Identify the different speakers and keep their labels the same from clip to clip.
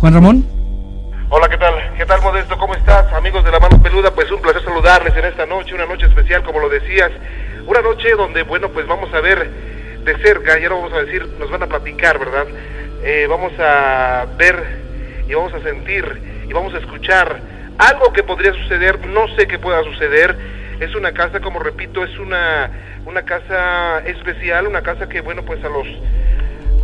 Speaker 1: Juan Ramón.
Speaker 2: Hola, ¿qué tal? ¿Qué tal, Modesto? ¿Cómo estás? Amigos de la mano peluda, pues un placer saludarles en esta noche, una noche especial, como lo decías. Una noche donde, bueno, pues vamos a ver de cerca, ya lo vamos a decir, nos van a platicar, ¿verdad? Eh, vamos a ver y vamos a sentir y vamos a escuchar algo que podría suceder, no sé qué pueda suceder. Es una casa, como repito, es una, una casa especial, una casa que, bueno, pues a los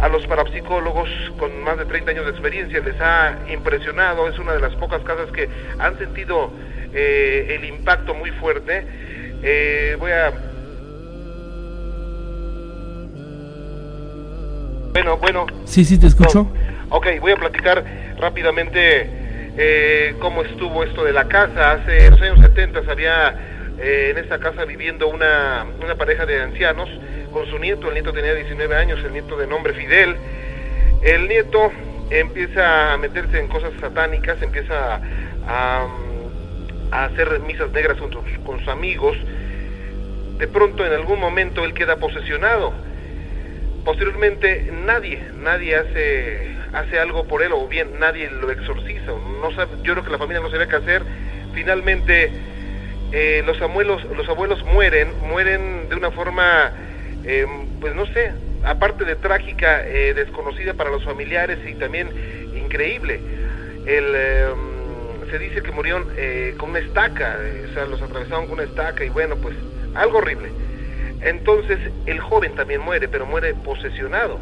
Speaker 2: a los parapsicólogos con más de 30 años de experiencia les ha impresionado, es una de las pocas casas que han sentido eh, el impacto muy fuerte. Eh, voy a... Bueno, bueno.
Speaker 1: Sí, sí, te escucho.
Speaker 2: Ok, voy a platicar rápidamente eh, cómo estuvo esto de la casa. Hace los años 70 había en esta casa viviendo una, una pareja de ancianos con su nieto, el nieto tenía 19 años, el nieto de nombre Fidel. El nieto empieza a meterse en cosas satánicas, empieza a, hacer misas negras con sus, amigos. De pronto, en algún momento, él queda posesionado. Posteriormente, nadie, nadie hace, hace algo por él, o bien nadie lo exorciza. No yo creo que la familia no sabía qué hacer. Finalmente, eh, los abuelos, los abuelos mueren, mueren de una forma eh, pues no sé, aparte de trágica, eh, desconocida para los familiares y también increíble. Eh, se dice que murieron eh, con una estaca, o sea, los atravesaron con una estaca y bueno, pues algo horrible. Entonces el joven también muere, pero muere posesionado.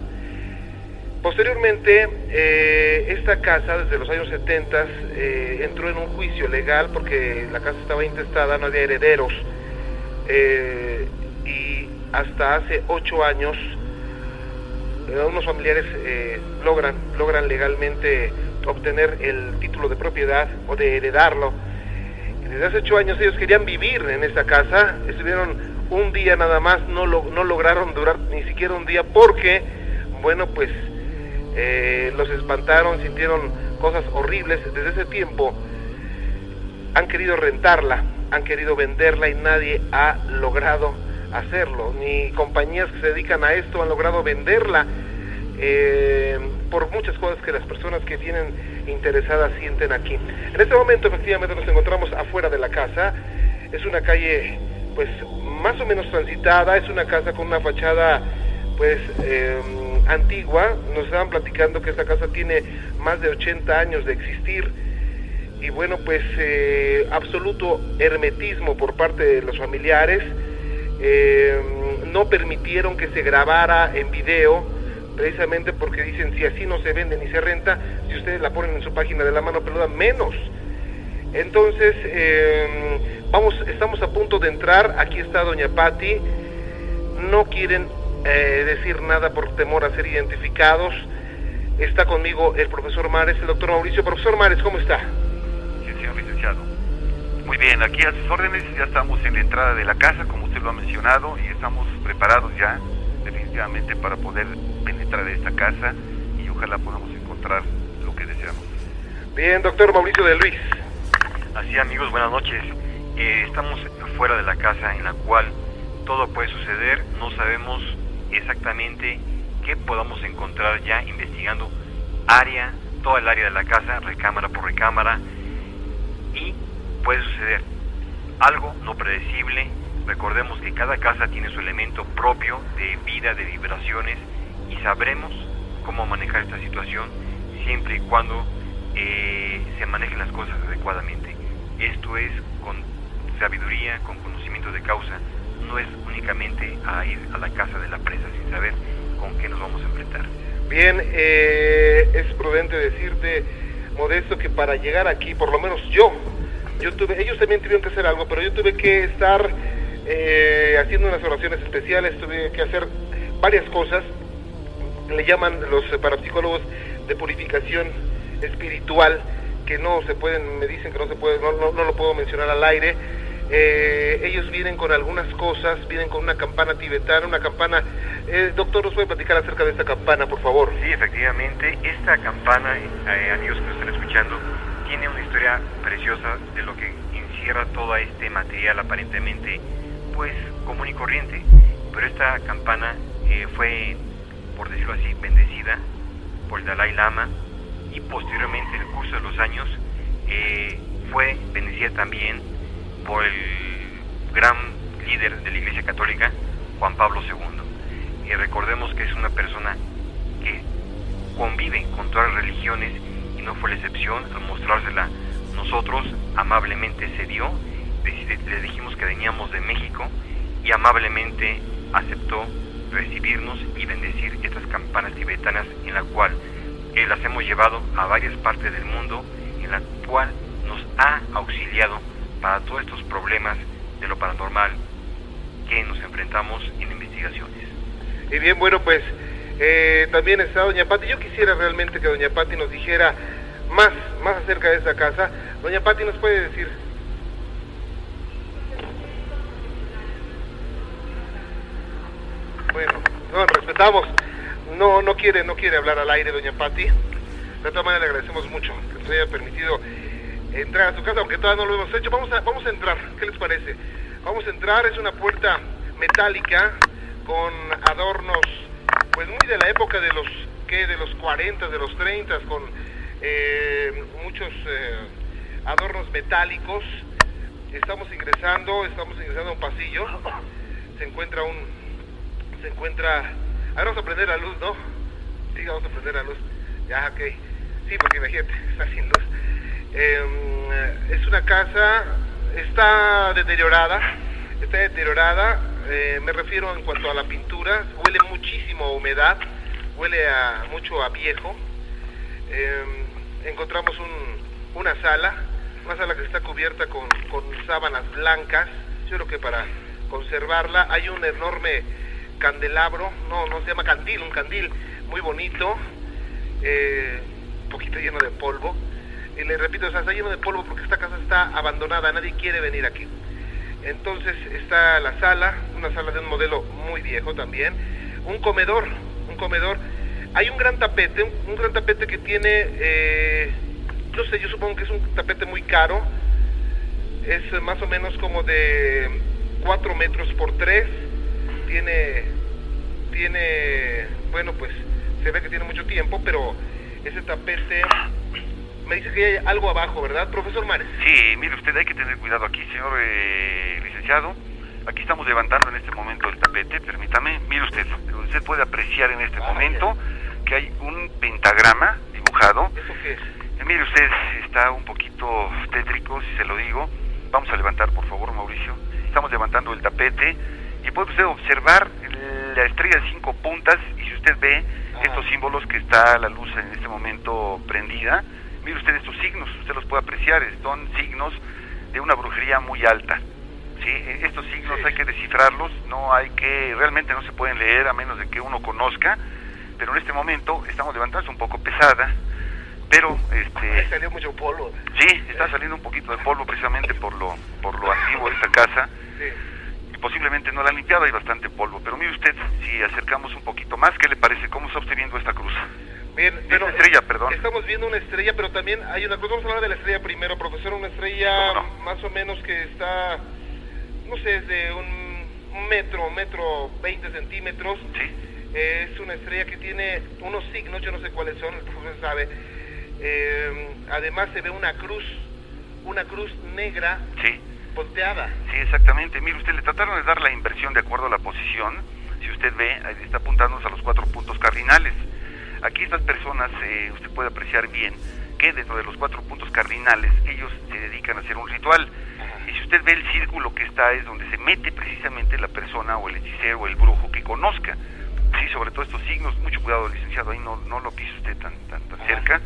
Speaker 2: Posteriormente, eh, esta casa, desde los años 70, eh, entró en un juicio legal porque la casa estaba intestada, no había herederos. Eh, hasta hace ocho años, eh, unos familiares eh, logran, logran legalmente obtener el título de propiedad o de heredarlo. Desde hace ocho años ellos querían vivir en esta casa, estuvieron un día nada más, no, lo, no lograron durar ni siquiera un día porque, bueno, pues eh, los espantaron, sintieron cosas horribles. Desde ese tiempo han querido rentarla, han querido venderla y nadie ha logrado hacerlo. Ni compañías que se dedican a esto han logrado venderla eh, por muchas cosas que las personas que tienen interesadas sienten aquí. En este momento efectivamente nos encontramos afuera de la casa. Es una calle pues más o menos transitada, es una casa con una fachada pues eh, antigua. Nos estaban platicando que esta casa tiene más de 80 años de existir y bueno pues eh, absoluto hermetismo por parte de los familiares. Eh, no permitieron que se grabara en video precisamente porque dicen si así no se vende ni se renta, si ustedes la ponen en su página de la mano peluda, menos. Entonces, eh, vamos, estamos a punto de entrar, aquí está doña Patti, no quieren eh, decir nada por temor a ser identificados. Está conmigo el profesor Mares, el doctor Mauricio. Profesor Mares, ¿cómo está?
Speaker 3: Sí, señor licenciado. Muy bien, aquí a sus órdenes, ya estamos en la entrada de la casa, como usted lo ha mencionado, y estamos preparados ya definitivamente para poder penetrar esta casa y ojalá podamos encontrar lo que deseamos.
Speaker 2: Bien, doctor Mauricio de Luis.
Speaker 3: Así amigos, buenas noches. Eh, estamos fuera de la casa en la cual todo puede suceder, no sabemos exactamente qué podamos encontrar ya investigando área, toda el área de la casa, recámara por recámara, puede suceder algo no predecible. Recordemos que cada casa tiene su elemento propio de vida, de vibraciones, y sabremos cómo manejar esta situación siempre y cuando eh, se manejen las cosas adecuadamente. Esto es con sabiduría, con conocimiento de causa, no es únicamente a ir a la casa de la presa sin saber con qué nos vamos a enfrentar.
Speaker 2: Bien, eh, es prudente decirte, Modesto, que para llegar aquí, por lo menos yo, yo tuve, ellos también tuvieron que hacer algo, pero yo tuve que estar eh, haciendo unas oraciones especiales, tuve que hacer varias cosas, le llaman los parapsicólogos de purificación espiritual, que no se pueden, me dicen que no se puede, no, no, no lo puedo mencionar al aire. Eh, ellos vienen con algunas cosas, vienen con una campana tibetana, una campana. Eh, doctor, ¿nos puede platicar acerca de esta campana, por favor?
Speaker 3: Sí, efectivamente, esta campana, eh, amigos que nos están escuchando, una historia preciosa de lo que encierra todo este material aparentemente, pues común y corriente. Pero esta campana eh, fue, por decirlo así, bendecida por el Dalai Lama y posteriormente en el curso de los años eh, fue bendecida también por el gran líder de la Iglesia Católica, Juan Pablo II. Y recordemos que es una persona que convive con todas las religiones no fue la excepción al mostrársela nosotros amablemente se dio, le dijimos que veníamos de México y amablemente aceptó recibirnos y bendecir estas campanas tibetanas en la cual eh, las hemos llevado a varias partes del mundo, en la cual nos ha auxiliado para todos estos problemas de lo paranormal que nos enfrentamos en investigaciones.
Speaker 2: Y bien, bueno, pues eh, también está Doña Pati. Yo quisiera realmente que Doña Pati nos dijera más, más acerca de esa casa. Doña Pati nos puede decir. Bueno, no, respetamos. No, no quiere, no quiere hablar al aire, Doña Pati. De todas maneras le agradecemos mucho que nos haya permitido entrar a su casa, aunque todavía no lo hemos hecho. Vamos a, vamos a entrar, ¿qué les parece? Vamos a entrar, es una puerta metálica con adornos, pues muy de la época de los, ¿qué? De los 40, de los 30, con eh, muchos eh, adornos metálicos. Estamos ingresando, estamos ingresando a un pasillo. Se encuentra un, se encuentra, a ver, vamos a prender la luz, ¿no? Sí, vamos a prender la luz. Ya, ok. Sí, porque imagínate, está sin luz. Em, es una casa, está deteriorada, está deteriorada, eh, me refiero en cuanto a la pintura, huele muchísimo a humedad, huele a mucho a viejo. Em, encontramos una sala, una sala que está cubierta con, sábanas blancas, yo creo que para conservarla hay un enorme candelabro, no, no se llama candil, un candil muy bonito, eh, un poquito lleno de polvo. Y le repito, está lleno de polvo porque esta casa está abandonada, nadie quiere venir aquí. Entonces está la sala, una sala de un modelo muy viejo también, un comedor, un comedor hay un gran tapete, un, gran tapete que tiene, eh, no sé, yo supongo que es un tapete muy caro, es más o menos como de 4 metros por 3, tiene, tiene, bueno, pues se ve que tiene mucho tiempo, pero ese tapete me dice que hay algo abajo, ¿verdad, profesor Mares?
Speaker 1: Sí, mire usted, hay que tener cuidado aquí, señor eh, licenciado. Aquí estamos levantando en este momento el tapete, permítame. Mire usted, usted puede apreciar en este ah, momento que hay un pentagrama dibujado.
Speaker 2: ¿Eso qué es?
Speaker 1: Eh, mire usted, está un poquito tétrico, si se lo digo. Vamos a levantar, por favor, Mauricio. Estamos levantando el tapete y puede usted observar la estrella de cinco puntas y si usted ve estos símbolos que está la luz en este momento prendida, mire usted estos signos, usted los puede apreciar, son signos de una brujería muy alta. ¿Sí? E, estos signos hay que descifrarlos, no hay que, realmente no se pueden leer a menos de que uno conozca pero en este momento estamos levantando un poco pesada, pero este
Speaker 2: salió mucho polvo.
Speaker 1: Sí, está saliendo un poquito de polvo precisamente por lo por lo antiguo de esta casa. Y posiblemente no la han limpiado, hay bastante polvo, pero mire usted, si acercamos un poquito más, ¿qué le parece? ¿Cómo está usted viendo esta cruz?
Speaker 2: Bien,
Speaker 1: pero estrella, perdón.
Speaker 2: Estamos viendo una estrella, pero también hay una cruz. Vamos a hablar de la estrella primero, profesor. Una estrella más o menos que está, sé, de un, metro, metro 20 centímetros.
Speaker 1: Sí
Speaker 2: es una estrella que tiene unos signos, yo no sé cuáles son, el profesor sabe. Eh, además se ve una cruz, una cruz negra
Speaker 1: sí.
Speaker 2: volteada.
Speaker 1: Sí, exactamente. Mire, usted le trataron de dar la inversión de acuerdo a la posición. Si usted ve, está apuntándonos a los cuatro puntos cardinales. Aquí estas personas, eh, usted puede apreciar bien que dentro de los cuatro puntos cardinales ellos se dedican a hacer un ritual. Y si usted ve el círculo que está es donde se mete precisamente la persona o el hechicero o el brujo que conozca. Sí, sobre todo estos signos, mucho cuidado, licenciado, ahí no, no lo pise usted tan, tan, cerca,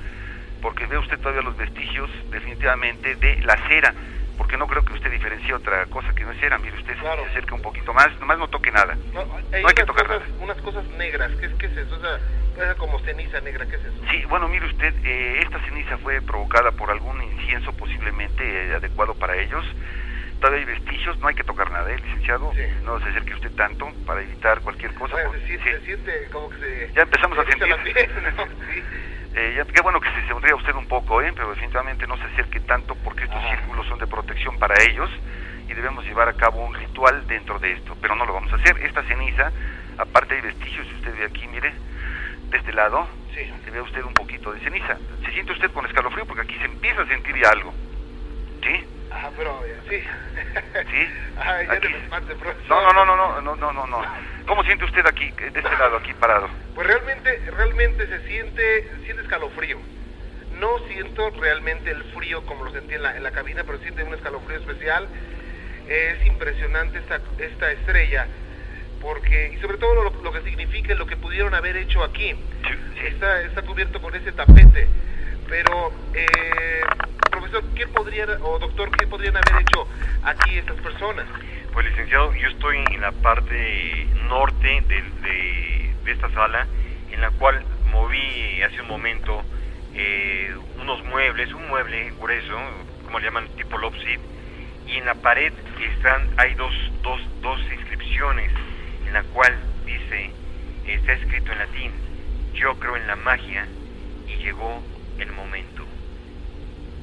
Speaker 1: porque ve usted todavía los vestigios definitivamente de la cera, porque no creo que usted diferencie otra cosa que no es cera, mire usted se acerca un poquito más, nomás no toque nada, no, hay, que tocar
Speaker 2: nada. Unas cosas negras, ¿qué, qué es eso? O sea, como ceniza negra, ¿qué es eso?
Speaker 1: Sí, bueno, mire usted, eh, esta ceniza fue provocada por algún incienso posiblemente eh, adecuado para ellos, todavía hay vestigios, no hay que tocar nada, ¿eh, licenciado? No se acerque usted tanto para evitar cualquier cosa.
Speaker 2: se, siente, como que se...
Speaker 1: Ya empezamos a sentir... eh, qué bueno que se sonría usted un poco, ¿eh? pero definitivamente no se acerque tanto porque estos círculos son de protección para ellos y debemos llevar a cabo un ritual dentro de esto, pero no lo vamos a hacer. Esta ceniza, aparte hay vestigios, si usted ve aquí, mire, de este lado,
Speaker 2: Sí.
Speaker 1: se ve usted un poquito de ceniza. ¿Se siente usted con escalofrío? Porque aquí se empieza a sentir ya algo. ¿Sí?
Speaker 2: Ah, pero sí.
Speaker 1: ¿Sí?
Speaker 2: Ya
Speaker 1: Aquí.
Speaker 2: no.
Speaker 1: No, no, no, no, no, no, no, no. ¿Cómo siente usted aquí, de este lado, aquí parado?
Speaker 2: Pues realmente, realmente se siente, siente escalofrío. No siento realmente el frío como lo sentí en la, en la cabina, pero siente un escalofrío especial. Es impresionante esta, esta estrella, porque, y sobre todo lo, lo que significa lo que pudieron haber hecho aquí. Está, está cubierto con ese tapete. Pero, eh, profesor, ¿qué podrían, o doctor, qué podrían haber hecho aquí estas personas?
Speaker 3: Pues licenciado, yo estoy en la parte norte de, de- esta sala, en la cual moví hace un momento eh, unos muebles, un mueble grueso, como le llaman, tipo seat, y en la pared están, hay dos, dos, dos inscripciones, en la cual dice, está escrito en latín, yo creo en la magia y llegó el momento.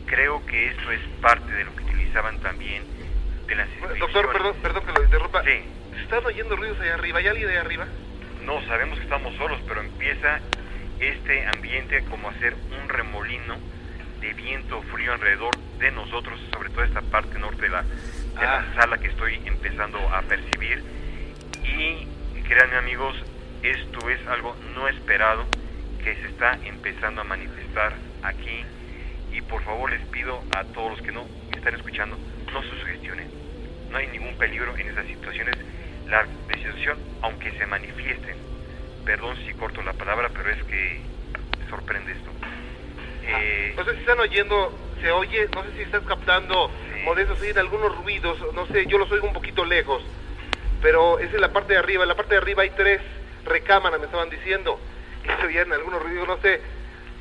Speaker 3: Creo que esto es parte de lo que utilizaban también de las
Speaker 2: Doctor,
Speaker 3: inscripciones.
Speaker 2: perdón, perdón que lo interrumpa.
Speaker 3: Sí.
Speaker 2: ¿Se están oyendo ruidos allá arriba? ¿Hay alguien allá arriba?
Speaker 3: No, sabemos que estamos solos, pero empieza este ambiente como a ser un remolino de viento frío alrededor de nosotros, sobre todo esta parte norte de la, de
Speaker 2: Ah.
Speaker 3: la sala que estoy empezando a percibir. Y créanme amigos, esto es algo no esperado que se está empezando a manifestar aquí. Y por favor les pido a todos los que no están escuchando, no se sugestionen. No hay ningún peligro en esas situaciones. La decisión, aunque se manifiesten, perdón si corto la palabra, pero es que sorprende esto. Eh,
Speaker 2: No sé si están oyendo, se oye, no sé si estás captando,
Speaker 3: Sí.
Speaker 2: Modesto, se oyen algunos ruidos, no sé, yo los oigo un poquito lejos, pero es en la parte de arriba, en la parte de arriba hay tres recámaras, me estaban diciendo, y se oían algunos ruidos, no sé,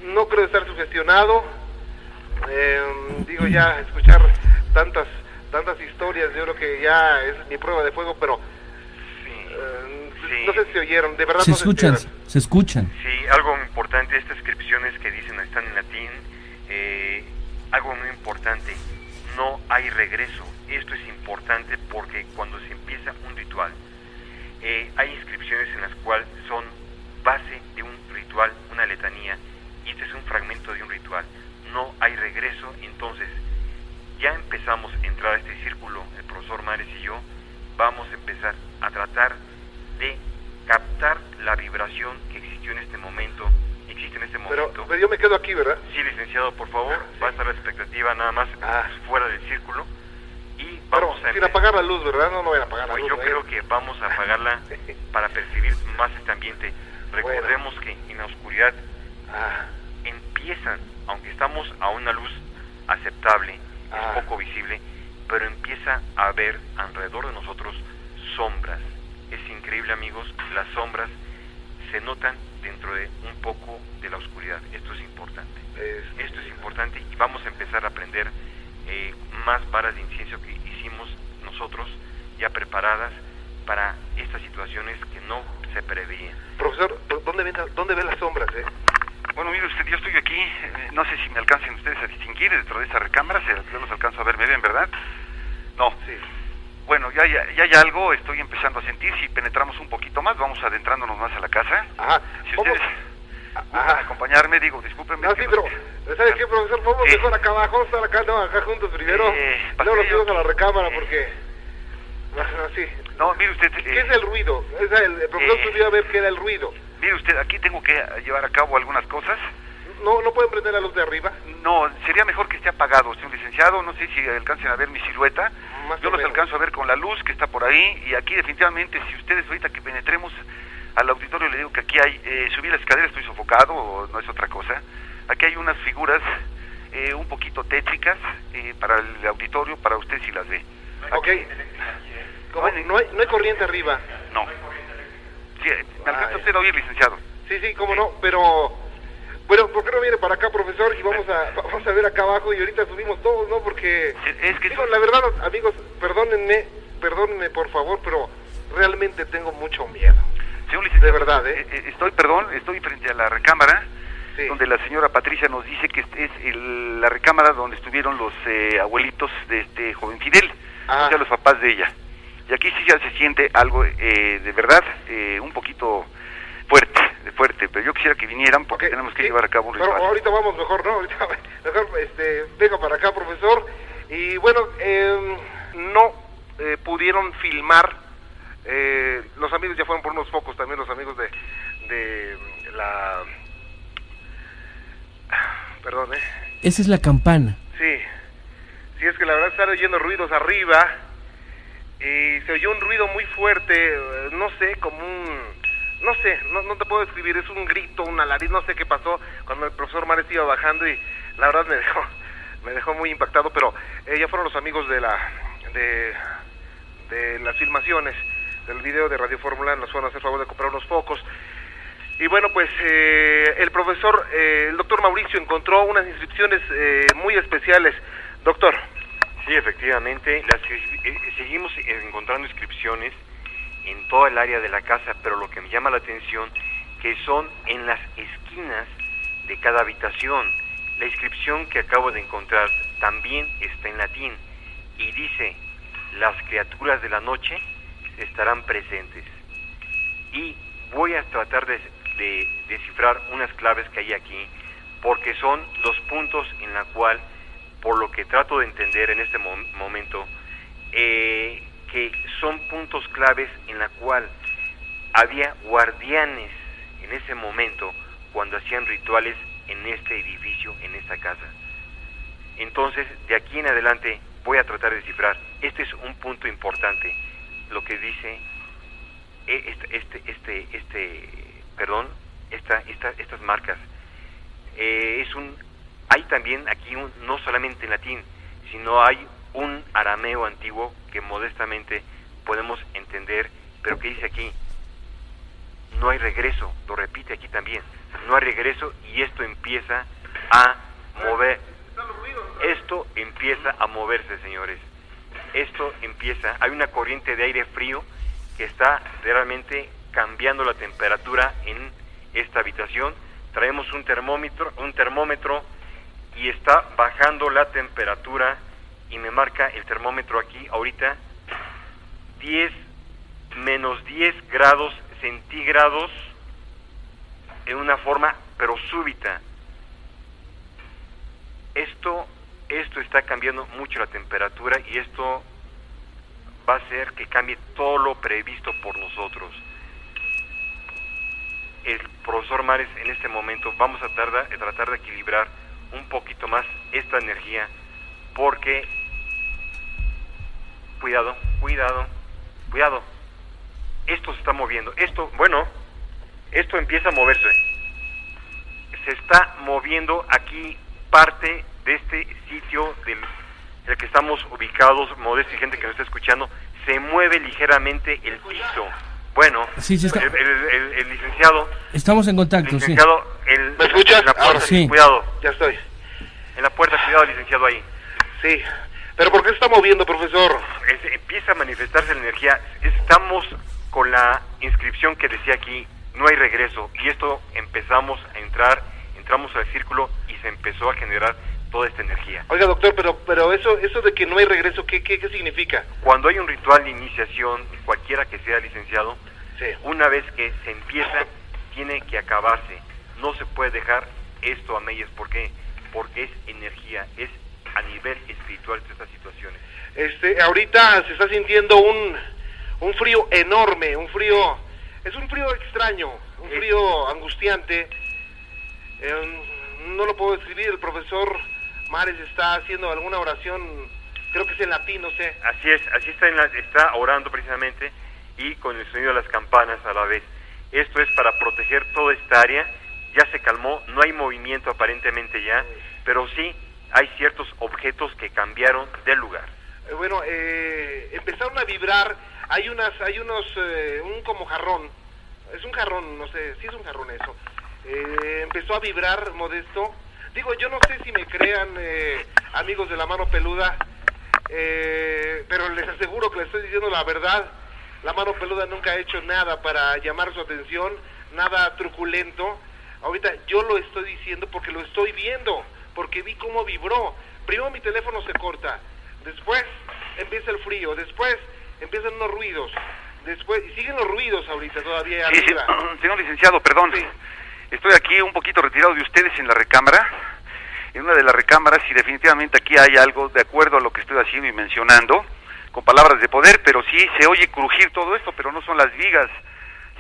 Speaker 2: no creo estar sugestionado, eh, digo ya, escuchar tantas, tantas historias, yo creo que ya es mi prueba de fuego, pero
Speaker 3: sí.
Speaker 2: eh,
Speaker 3: Sí.
Speaker 2: no sé si se oyeron, de verdad
Speaker 4: Se
Speaker 2: no
Speaker 4: escuchan,
Speaker 2: se
Speaker 4: se escuchan.
Speaker 3: Sí, algo importante, estas inscripciones que dicen están en latín, eh, algo muy importante, no hay regreso. Esto es importante porque cuando se empieza un ritual, eh, hay inscripciones en las cuales son base una letanía, y este es un fragmento de un ritual. No hay regreso, entonces ya empezamos a entrar a este círculo, el profesor Mares y yo, vamos a empezar a tratar de captar la vibración que existió en este momento, existe en este
Speaker 2: Pero,
Speaker 3: momento.
Speaker 2: pero yo me quedo aquí, ¿verdad?
Speaker 3: Sí, licenciado, por favor, va a estar la expectativa nada más
Speaker 2: Ah.
Speaker 3: fuera del círculo y
Speaker 2: Pero
Speaker 3: vamos a
Speaker 2: sin apagar la luz, ¿verdad? No, no vayan a apagar la
Speaker 3: Pues
Speaker 2: luz.
Speaker 3: yo
Speaker 2: ¿eh?
Speaker 3: creo que vamos a apagarla para percibir más este ambiente. Recordemos que en la oscuridad
Speaker 2: Ah,
Speaker 3: empiezan, aunque estamos a una luz aceptable,
Speaker 2: Ah.
Speaker 3: es poco visible, pero empieza a haber alrededor de nosotros sombras. Es increíble amigos, las sombras se notan dentro de un poco de la oscuridad. Esto es importante.
Speaker 2: es-
Speaker 3: Esto es importante y vamos a empezar a aprender eh, más varas de incienso que hicimos nosotros ya preparadas para estas situaciones que no se.
Speaker 2: Profesor, ¿dónde ven, ¿dónde ven las sombras, eh?
Speaker 1: Bueno, mire usted, yo estoy aquí, eh, no sé si me alcancen ustedes a distinguir dentro de esa recámara, si yo los alcanzo a ver, ¿me ven, verdad? No.
Speaker 2: Sí.
Speaker 1: Bueno, ya, ya, ya hay algo, estoy empezando a sentir, si penetramos un poquito más, vamos adentrándonos más a la casa.
Speaker 2: Ajá.
Speaker 1: Si ustedes gustan
Speaker 2: Ajá.
Speaker 1: acompañarme, digo, discúlpenme.
Speaker 2: No, sí, pero, ¿sabe qué, profesor? Vamos mejor acá abajo, vamos a estar acá, no, acá juntos primero.
Speaker 1: Eh, paseo.
Speaker 2: fuimos a la recámara
Speaker 1: Eh.
Speaker 2: porque... Sí.
Speaker 1: No, mire usted,
Speaker 2: ¿Qué
Speaker 1: eh,
Speaker 2: es el ruido? El, el profesor
Speaker 1: Eh.
Speaker 2: subió a ver qué era el ruido.
Speaker 1: mire usted, aquí tengo que llevar a cabo algunas cosas.
Speaker 2: ¿No, ¿No pueden prender la luz de arriba?
Speaker 1: No, sería mejor que esté apagado, señor licenciado. No sé si alcancen a ver mi silueta.
Speaker 2: Más
Speaker 1: Yo los
Speaker 2: menos.
Speaker 1: alcanzo a ver con la luz que está por ahí. Y aquí definitivamente, si ustedes ahorita que penetremos al auditorio, le digo que aquí hay, eh, subí la escalera, estoy sofocado, o no es otra cosa. Aquí hay unas figuras eh, un poquito tétricas eh, para el auditorio, para usted si las ve.
Speaker 2: Ok. ¿Cómo? No, hay, no hay corriente arriba.
Speaker 1: No. Sí, ¿Me alcanza usted a oír, licenciado?
Speaker 2: Sí, sí, cómo no, pero... Bueno, ¿por qué no viene para acá, profesor? Y vamos a, vamos a ver acá abajo y ahorita subimos todos, ¿no? Porque...
Speaker 1: Es- que
Speaker 2: Digo, la verdad, amigos, perdónenme, perdónenme por favor, pero realmente tengo mucho miedo.
Speaker 1: Señor licenciado,
Speaker 2: De verdad, ¿eh?
Speaker 1: eh, Estoy, perdón, estoy frente a la recámara.
Speaker 2: Sí.
Speaker 1: donde la señora Patricia nos dice que es el- la recámara donde estuvieron los eh, abuelitos de este joven Fidel,
Speaker 2: Ah.
Speaker 1: o sea, los papás de ella. Y aquí sí ya se siente algo eh, de verdad eh, un poquito fuerte. fuerte, pero yo quisiera que vinieran porque tenemos que llevar a cabo un ritual.
Speaker 2: Ahorita vamos mejor, ¿no? Ahorita mejor este, venga para acá, profesor. Y bueno, eh, no eh, pudieron filmar, eh, los amigos ya fueron por unos focos, también los amigos de, de la... Perdón, ¿eh?
Speaker 4: Esa es la campana.
Speaker 2: Sí, sí, es que la verdad están oyendo ruidos arriba y se oyó un ruido muy fuerte, eh, no sé, como un... No sé, no, no te puedo describir, es un grito, un alariz, no sé qué pasó cuando el profesor Mares iba bajando y la verdad me dejó, me dejó muy impactado, pero eh, ya fueron los amigos de la de, de las filmaciones del video de Radio Fórmula, nos fueron a hacer favor de comprar unos focos. Y bueno, pues eh, el profesor, eh, el doctor Mauricio encontró unas inscripciones eh, muy especiales. Doctor.
Speaker 3: Sí, efectivamente, las, eh, seguimos encontrando inscripciones en toda el área de la casa, pero lo que me llama la atención que son en las esquinas de cada habitación. La inscripción que acabo de encontrar también está en latín y dice, las criaturas de la noche estarán presentes. Y voy a tratar de, descifrar unas claves que hay aquí, porque son los puntos en la cual, por lo que trato de entender en este momento, eh, que son puntos claves en la cual había guardianes en ese momento cuando hacían rituales en este edificio, en esta casa. Entonces, de aquí en adelante voy a tratar de descifrar. Este es un punto importante, lo que dice eh, este, este, este, este perdón, esta, esta, estas marcas. Eh, es un, hay también aquí un, no solamente en latín, sino hay un arameo antiguo que modestamente podemos entender, pero que dice aquí, no hay regreso, lo repite aquí también, no hay regreso y esto empieza a mover, esto empieza a moverse, señores. Esto empieza, hay una corriente de aire frío que está realmente cambiando la temperatura en esta habitación. Traemos un termómetro, un termómetro y está bajando la temperatura y me marca el termómetro aquí ahorita 10 menos 10 grados centígrados en una forma pero súbita. Esto esto está cambiando mucho la temperatura y esto va a hacer que cambie todo lo previsto por nosotros. El profesor Mares en este momento vamos a tratar, a tratar de equilibrar un poquito más esta energía porque cuidado, cuidado, cuidado. Esto se está moviendo. Esto, bueno, esto empieza a moverse. Se está moviendo aquí parte de este sitio del el que estamos ubicados, modesto y gente que nos está escuchando, se mueve ligeramente el piso. Bueno, el, licenciado...
Speaker 4: Estamos en contacto,
Speaker 3: licenciado,
Speaker 2: ¿Me escuchas?
Speaker 3: En la puerta,
Speaker 4: sí.
Speaker 3: cuidado.
Speaker 2: Ya estoy.
Speaker 3: En la puerta, cuidado, licenciado, ahí.
Speaker 2: Sí. ¿Pero por qué se está moviendo, profesor?
Speaker 3: empieza a manifestarse la energía. Estamos con la inscripción que decía aquí, no hay regreso. Y esto empezamos a entrar, entramos al círculo y se empezó a generar toda esta energía.
Speaker 2: Oiga, doctor, pero pero eso eso de que no hay regreso, ¿qué, qué, qué significa?
Speaker 3: Cuando hay un ritual de iniciación, cualquiera que sea licenciado, una vez que se empieza, tiene que acabarse. No se puede dejar esto a medias. ¿Por qué? Porque es energía, es a nivel espiritual de estas situaciones.
Speaker 2: Este, ahorita se está sintiendo un, un frío enorme, un frío, es un frío extraño, un frío angustiante. Eh, no lo puedo describir, el profesor Mares está haciendo alguna oración, creo que es en latín, no sé.
Speaker 3: Así es, así está, en la, está orando precisamente y con el sonido de las campanas a la vez. Esto es para proteger toda esta área. Ya se calmó, no hay movimiento aparentemente ya, pero sí hay ciertos objetos que cambiaron del lugar.
Speaker 2: Eh, bueno, eh, empezaron a vibrar. Hay unas, hay unos, eh, un como jarrón. Es un jarrón, no sé, sí es un jarrón eso. empezó a vibrar modesto Digo, yo no sé si me crean eh, amigos de la mano peluda, eh, pero les aseguro que les estoy diciendo la verdad. La mano peluda nunca ha hecho nada para llamar su atención, nada truculento. Ahorita yo lo estoy diciendo porque lo estoy viendo, porque vi cómo vibró. Primero mi teléfono se corta, después empieza el frío, después empiezan unos ruidos, Después, y siguen los ruidos ahorita todavía
Speaker 1: Sí, sí,
Speaker 2: arriba.
Speaker 1: señor licenciado, perdón.
Speaker 2: Sí.
Speaker 1: Estoy aquí un poquito retirado de ustedes en la recámara, en una de las recámaras, y definitivamente aquí hay algo de acuerdo a lo que estoy haciendo y mencionando, con palabras de poder, pero sí se oye crujir todo esto, pero no son las vigas,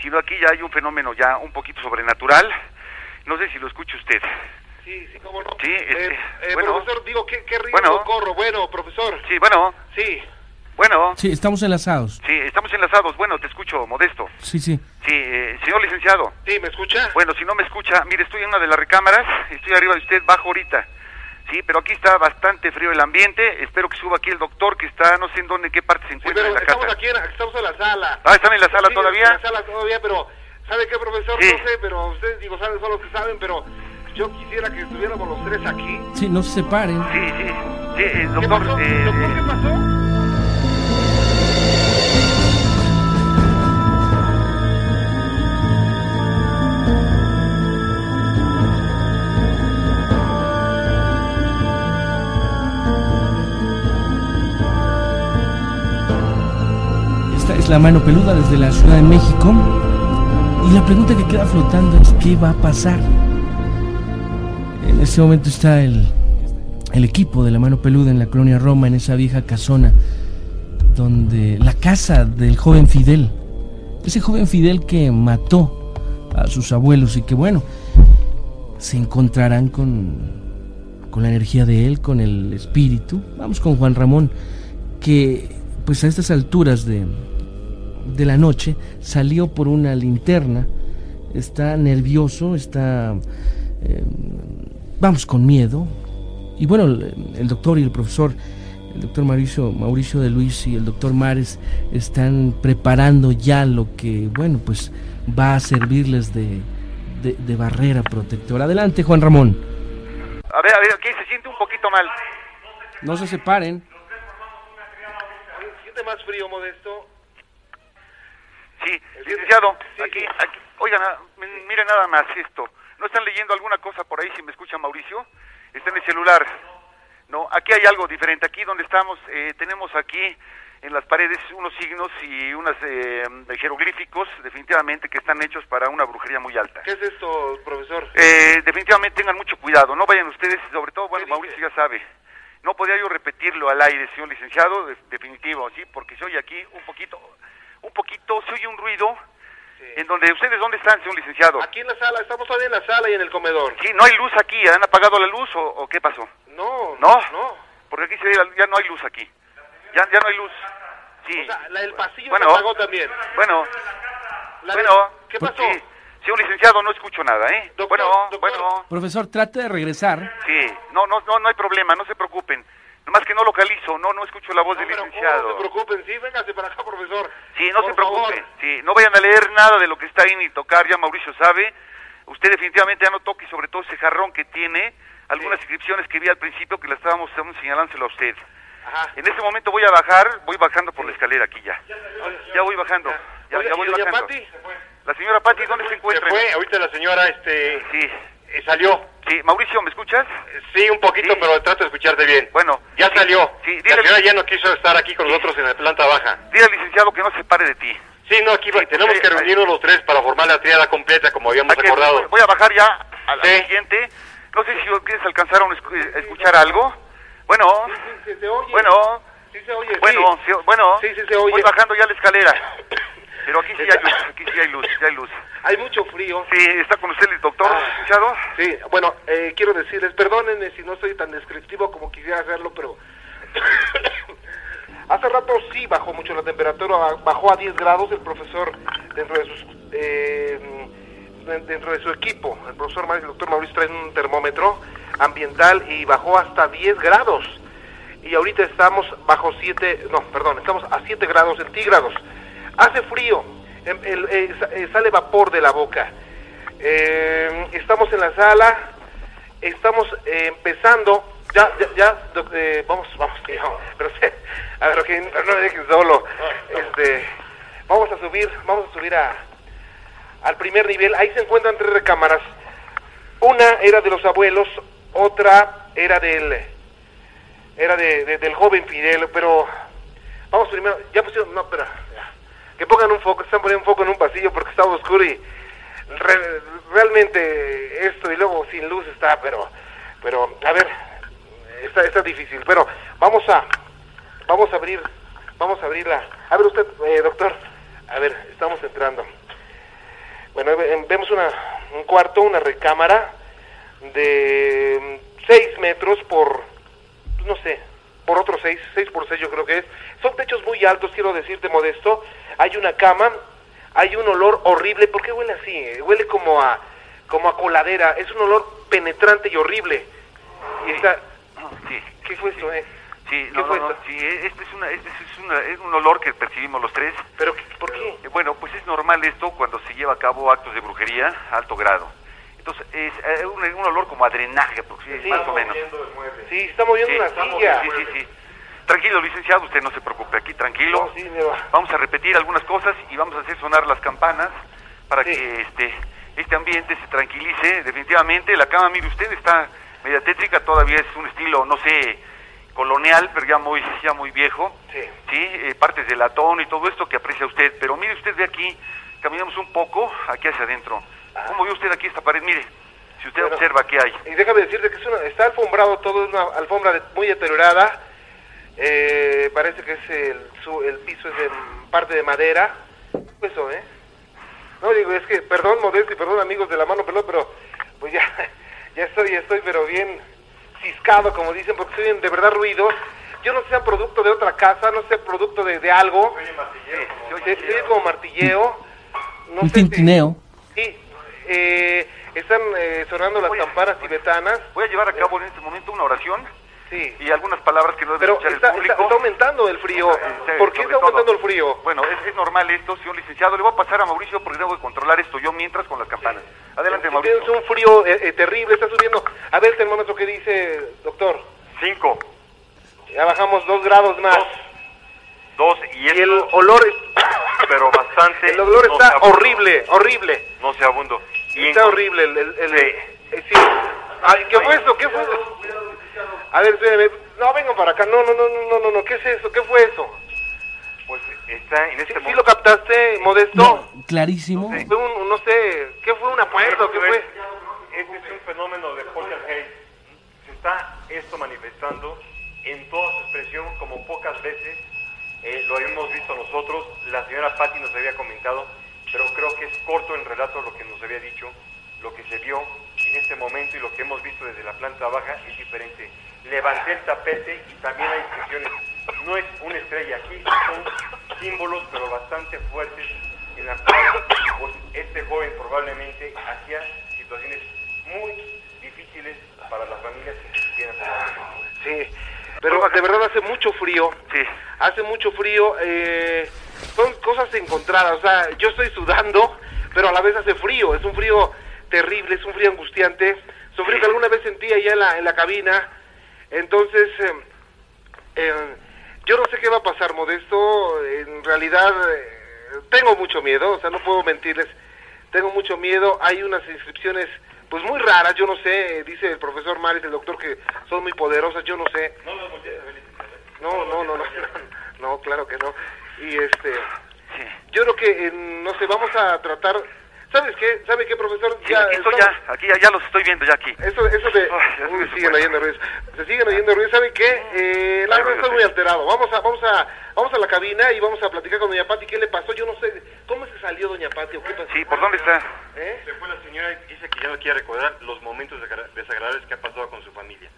Speaker 1: sino aquí ya hay un fenómeno ya un poquito sobrenatural. No sé si lo escucha usted.
Speaker 2: Sí, sí, cómo no.
Speaker 1: Sí, este,
Speaker 2: Eh, eh,
Speaker 1: bueno.
Speaker 2: profesor, digo, ¿qué, qué riesgo
Speaker 1: Bueno.
Speaker 2: corro? Bueno, profesor.
Speaker 1: Sí, bueno,
Speaker 2: Sí.
Speaker 1: Bueno,
Speaker 4: Sí, estamos enlazados.
Speaker 1: sí, estamos enlazados. Bueno, te escucho, Modesto.
Speaker 4: Sí, sí.
Speaker 1: Sí, eh, señor licenciado.
Speaker 2: Sí, ¿me escucha?
Speaker 1: Bueno, si no me escucha, mire, estoy en una de las recámaras, estoy arriba de usted, bajo ahorita. Sí, pero aquí está bastante frío el ambiente. Espero que suba aquí el doctor que está, no sé en dónde, en qué parte se
Speaker 2: Sí,
Speaker 1: encuentra
Speaker 2: pero
Speaker 1: de la
Speaker 2: estamos
Speaker 1: casa.
Speaker 2: aquí, en, estamos en la sala.
Speaker 1: Ah, ¿están en la sala
Speaker 2: Sí,
Speaker 1: todavía?
Speaker 2: En la sala todavía, pero ¿sabe qué, profesor?
Speaker 1: Sí.
Speaker 2: No sé, pero ustedes, digo, saben, son los que saben, pero yo quisiera que estuviéramos los tres aquí.
Speaker 4: Sí, no se separen.
Speaker 1: Sí, sí, sí, eh,
Speaker 2: ¿Qué
Speaker 1: doctor.
Speaker 2: pasó?
Speaker 1: eh,
Speaker 2: ¿Doctor, qué
Speaker 1: eh,
Speaker 2: pasó?
Speaker 4: Es la mano peluda desde la Ciudad de México. Y la pregunta que queda flotando es ¿qué va a pasar? En este momento está el, el equipo de la mano peluda en la colonia Roma, en esa vieja casona, donde la casa del joven Fidel, ese joven Fidel que mató a sus abuelos y que bueno, se encontrarán con, con la energía de él, con el espíritu. Vamos con Juan Ramón, que pues a estas alturas de, de la noche salió por una linterna, está nervioso, está, eh, vamos, con miedo. Y bueno, el, el doctor y el profesor, el doctor Mauricio, Mauricio de Luis y el doctor Mares están preparando ya lo que, bueno, pues va a servirles de, de, de barrera protectora. Adelante, Juan Ramón.
Speaker 1: a ver, a ver, aquí se siente un poquito mal.
Speaker 4: No se separen.
Speaker 2: ¿Siente más frío, Modesto?
Speaker 1: Sí, licenciado,
Speaker 2: Sí,
Speaker 1: aquí,
Speaker 2: sí.
Speaker 1: aquí, oigan, miren nada más esto. ¿No están leyendo alguna cosa por ahí, si me escucha Mauricio? Está en el celular. No, aquí hay algo diferente. Aquí donde estamos, eh, tenemos aquí en las paredes unos signos y unos eh, jeroglíficos, definitivamente, que están hechos para una brujería muy alta.
Speaker 2: ¿Qué es esto, profesor?
Speaker 1: Eh, definitivamente tengan mucho cuidado, no vayan ustedes, sobre todo, bueno. Mauricio ya sabe. No podía yo repetirlo al aire, señor licenciado, de- definitivo, ¿sí? Porque se oye aquí un poquito, un poquito, se oye un ruido,
Speaker 2: Sí.
Speaker 1: en donde ustedes, ¿dónde están, señor licenciado?
Speaker 2: Aquí en la sala, estamos todavía en la sala y en el comedor.
Speaker 1: Sí, no hay luz aquí, ¿han apagado la luz o, o qué pasó?
Speaker 2: No,
Speaker 1: ¿No?
Speaker 2: no.
Speaker 1: Porque aquí se ve, ya no hay luz aquí, ya, ya no hay luz. Sí.
Speaker 2: O sea, la del pasillo
Speaker 1: Bueno.
Speaker 2: se apagó también.
Speaker 1: Bueno,
Speaker 2: La de-
Speaker 1: bueno.
Speaker 2: ¿Qué pasó?
Speaker 1: Sí. Señor licenciado, no escucho nada, ¿eh?
Speaker 2: Doctor,
Speaker 1: bueno,
Speaker 2: doctor.
Speaker 1: bueno.
Speaker 4: Profesor, trate de regresar.
Speaker 1: Sí, no, no, no, no hay problema, no se preocupen. Nomás que no localizo, no, no escucho la voz
Speaker 2: No,
Speaker 1: del
Speaker 2: pero ¿cómo
Speaker 1: licenciado.
Speaker 2: no se preocupen, sí, véngase para acá, profesor.
Speaker 1: Sí, no
Speaker 2: Por
Speaker 1: se preocupen.
Speaker 2: favor.
Speaker 1: Sí, no vayan a leer nada de lo que está ahí ni tocar, ya Mauricio sabe. Usted definitivamente ya no toque, sobre todo ese jarrón que tiene, algunas
Speaker 2: Sí.
Speaker 1: inscripciones que vi al principio que la estábamos, señalándoselo a usted.
Speaker 2: Ajá.
Speaker 1: En este momento voy a bajar, voy bajando por la escalera aquí ya. Ya voy bajando, ya, voy
Speaker 2: ¿y doña
Speaker 1: bajando.
Speaker 2: Pati?
Speaker 1: La señora Patti, ¿dónde se
Speaker 5: Se
Speaker 1: encuentra?
Speaker 5: fue, ahorita la señora este
Speaker 1: Sí,
Speaker 5: eh, salió.
Speaker 1: sí, Mauricio, ¿me escuchas?
Speaker 5: Sí, un poquito,
Speaker 1: Sí.
Speaker 5: pero trato de escucharte bien.
Speaker 1: Bueno.
Speaker 5: Ya
Speaker 1: sí,
Speaker 5: salió.
Speaker 1: Sí,
Speaker 5: la señora ya no quiso estar aquí con nosotros en la planta baja.
Speaker 1: dile al licenciado que no se pare de ti.
Speaker 5: Sí, no, aquí va- tenemos que reunirnos los tres para formar la triada completa como habíamos acordado.
Speaker 1: Voy a bajar ya a la
Speaker 5: Sí.
Speaker 1: siguiente. No sé si ustedes alcanzaron a a escuchar algo. Bueno,
Speaker 2: Sí, sí, sí, se oye.
Speaker 1: bueno,
Speaker 2: Sí se oye,
Speaker 1: bueno,
Speaker 2: sí.
Speaker 1: sí, bueno.
Speaker 2: Sí, sí se oye.
Speaker 1: Voy bajando ya la escalera. Pero aquí sí hay luz, aquí sí hay luz, sí hay luz.
Speaker 2: Hay mucho frío.
Speaker 1: Sí, está con usted el doctor,
Speaker 2: Ah.
Speaker 1: escuchado?
Speaker 2: Sí, bueno, eh, quiero decirles, perdónenme si no soy tan descriptivo como quisiera hacerlo, pero hace rato sí bajó mucho la temperatura, bajó a 10 grados el profesor dentro de sus eh, dentro de su equipo, el profesor el doctor Mauricio trae un termómetro ambiental y bajó hasta 10 grados. Y ahorita estamos bajo 7, no, perdón, estamos a 7 grados centígrados. Hace frío, em- eh, eh, sale vapor de la boca. Eh, estamos en la sala, estamos eh, empezando, ya, ya, ya, doc- eh, vamos, vamos, hijo, pero a ver, ok, no me dejen solo, este, vamos a subir, vamos a subir a, al primer nivel, ahí se encuentran tres recámaras, una era de los abuelos, otra era del, era de, de- del joven Fidel, pero vamos primero, ya pusieron, no, espera. Que pongan un foco, están poniendo un foco en un pasillo porque estaba oscuro y re- realmente esto y luego sin luz está, pero, pero, a ver, está, está difícil, pero vamos a, vamos a abrir, vamos a abrirla. A ver usted, eh, doctor, a ver, estamos entrando. Bueno, ve- vemos una, un cuarto, una recámara de 6 metros por, no sé, por otros 6, 6 por 6 yo creo que es. Son techos muy altos, quiero decirte, Modesto. Hay una cama, hay un olor horrible. ¿Por qué huele así? Huele como a, como a coladera. Es un olor penetrante y horrible. Y está...
Speaker 1: Sí,
Speaker 2: ¿Qué fue esto, eh?
Speaker 1: sí,
Speaker 2: ¿Qué
Speaker 1: no,
Speaker 2: fue
Speaker 1: no, no,
Speaker 2: esto?
Speaker 1: sí, este es, una, este es, una- es un olor que percibimos los tres.
Speaker 2: ¿Pero por qué?
Speaker 1: Eh, Bueno, pues es normal esto cuando se lleva a cabo actos de brujería a alto grado. Entonces, es eh, un, un olor como a drenaje, aproxi-
Speaker 2: Sí.
Speaker 1: más o menos.
Speaker 2: Sí, está moviendo
Speaker 1: Sí,
Speaker 2: una
Speaker 1: estamos-
Speaker 2: silla.
Speaker 1: sí, sí, sí. Tranquilo, licenciado, usted no se preocupe, aquí tranquilo.
Speaker 2: No, sí, me va.
Speaker 1: Vamos a repetir algunas cosas y vamos a hacer sonar las campanas para
Speaker 2: Sí.
Speaker 1: que este este ambiente se tranquilice. Definitivamente, la cama, mire usted, está media tétrica, todavía es un estilo, no sé, colonial, pero ya muy ya muy viejo.
Speaker 2: Sí.
Speaker 1: Sí, eh, partes de latón y todo esto que aprecia usted. Pero mire usted de aquí, caminamos un poco aquí hacia adentro. ¿Cómo ve usted aquí esta pared? Mire, si usted
Speaker 2: Bueno.
Speaker 1: observa qué hay.
Speaker 2: Y déjame decirte que es una, está alfombrado todo, es una alfombra de- muy deteriorada. Eh, parece que es el, su- el piso es de parte de madera. Eso, ¿eh? No, digo, es que, perdón, Modesto, y perdón, amigos de la mano pelota, pero pues ya, ya estoy, ya estoy, pero bien ciscado, como dicen, porque se oyen de verdad ruidos. Yo no sé si sean producto de otra casa, no sé, producto de, de algo. Se oye, se oye como martilleo. No
Speaker 4: Un
Speaker 2: sé si-
Speaker 4: tintineo.
Speaker 2: Sí, eh, están eh, sonando las campanas tibetanas.
Speaker 1: Voy a llevar a cabo en este momento una oración
Speaker 2: Sí,
Speaker 1: y algunas palabras que no debe
Speaker 2: pero
Speaker 1: escuchar
Speaker 2: está,
Speaker 1: el público.
Speaker 2: está- está aumentando el frío.
Speaker 1: Sí,
Speaker 2: ¿Por qué está
Speaker 1: todo.
Speaker 2: aumentando el frío?
Speaker 1: Bueno, es, es normal esto, señor licenciado. Le voy a pasar a Mauricio porque tengo que controlar esto yo mientras con las campanas. Adelante, Mauricio.
Speaker 2: Tienes un frío eh, eh, terrible, está subiendo. A ver el termómetro que dice, doctor.
Speaker 3: Cinco,
Speaker 2: Ya bajamos dos grados más.
Speaker 3: Dos. dos, y,
Speaker 2: Y el olor, es-
Speaker 3: pero bastante.
Speaker 2: el olor está
Speaker 3: nauseabundo.
Speaker 2: horrible, horrible.
Speaker 3: Nauseabundo. Y
Speaker 2: Está
Speaker 3: en-
Speaker 2: horrible el... el, el-
Speaker 3: Sí.
Speaker 2: eh, sí. Ay, ¿Qué fue eso? ¿Qué fue eso? A ver, espérame. No, vengan para acá. No, no, no, no, no, no, no. ¿Qué es eso? ¿Qué fue eso?
Speaker 3: Pues está en
Speaker 2: ¿Sí,
Speaker 3: este
Speaker 2: sí
Speaker 3: momento.
Speaker 2: lo captaste, Modesto?
Speaker 4: No, clarísimo.
Speaker 2: Fue un, no sé, ¿qué fue? ¿Una puerta o qué fue?
Speaker 3: Este es un fenómeno de poltergeist. Se está esto manifestando en toda su expresión como pocas veces eh, lo habíamos visto nosotros. La señora Patti nos había comentado, pero creo que es corto el relato lo que nos había dicho. Lo que se vio en este momento y lo que hemos visto desde la planta baja es diferente. Levanté el tapete y también hay expresiones. No es una estrella aquí, son símbolos pero bastante fuertes en la cual pues, este joven probablemente hacía situaciones muy difíciles para las familias que se quieran
Speaker 2: Sí, pero de verdad hace mucho frío.
Speaker 1: Sí.
Speaker 2: Hace mucho frío. Eh, son cosas encontradas. O sea, yo estoy sudando, pero a la vez hace frío. Es un frío terrible, es un frío angustiante. Es un frío que alguna vez sentí allá en la, en la cabina. Entonces, eh, eh, yo no sé qué va a pasar, Modesto. En realidad, eh, tengo mucho miedo. O sea, no puedo mentirles. Tengo mucho miedo. Hay unas inscripciones, pues muy raras. Yo no sé. Dice el profesor Maris, el doctor, que son muy poderosas. Yo no sé. No, no, no, no, no, claro que no. Y este,
Speaker 1: Sí.
Speaker 2: yo creo que, eh, no sé, vamos a tratar, ¿sabes qué? ¿Sabe qué, profesor?
Speaker 1: Sí, aquí estoy
Speaker 2: estamos-
Speaker 1: ya, aquí ya, ya los estoy viendo ya aquí.
Speaker 2: Eso, eso de,
Speaker 1: Ay, ya
Speaker 2: uy, siguen
Speaker 1: fue.
Speaker 2: oyendo ruidos, se siguen oyendo ruidos, ¿sabe qué? Eh, la verdad
Speaker 1: sí.
Speaker 2: muy alterado, vamos a, vamos a, vamos a la cabina y vamos a platicar con doña Pati, ¿qué le pasó? Yo no sé, ¿cómo se salió doña Pati o qué pasó?
Speaker 1: Sí, ¿por dónde está?
Speaker 2: ¿Eh?
Speaker 3: Se fue la señora y dice que ya no quiere recordar los momentos desagra- desagradables que ha pasado con su familia.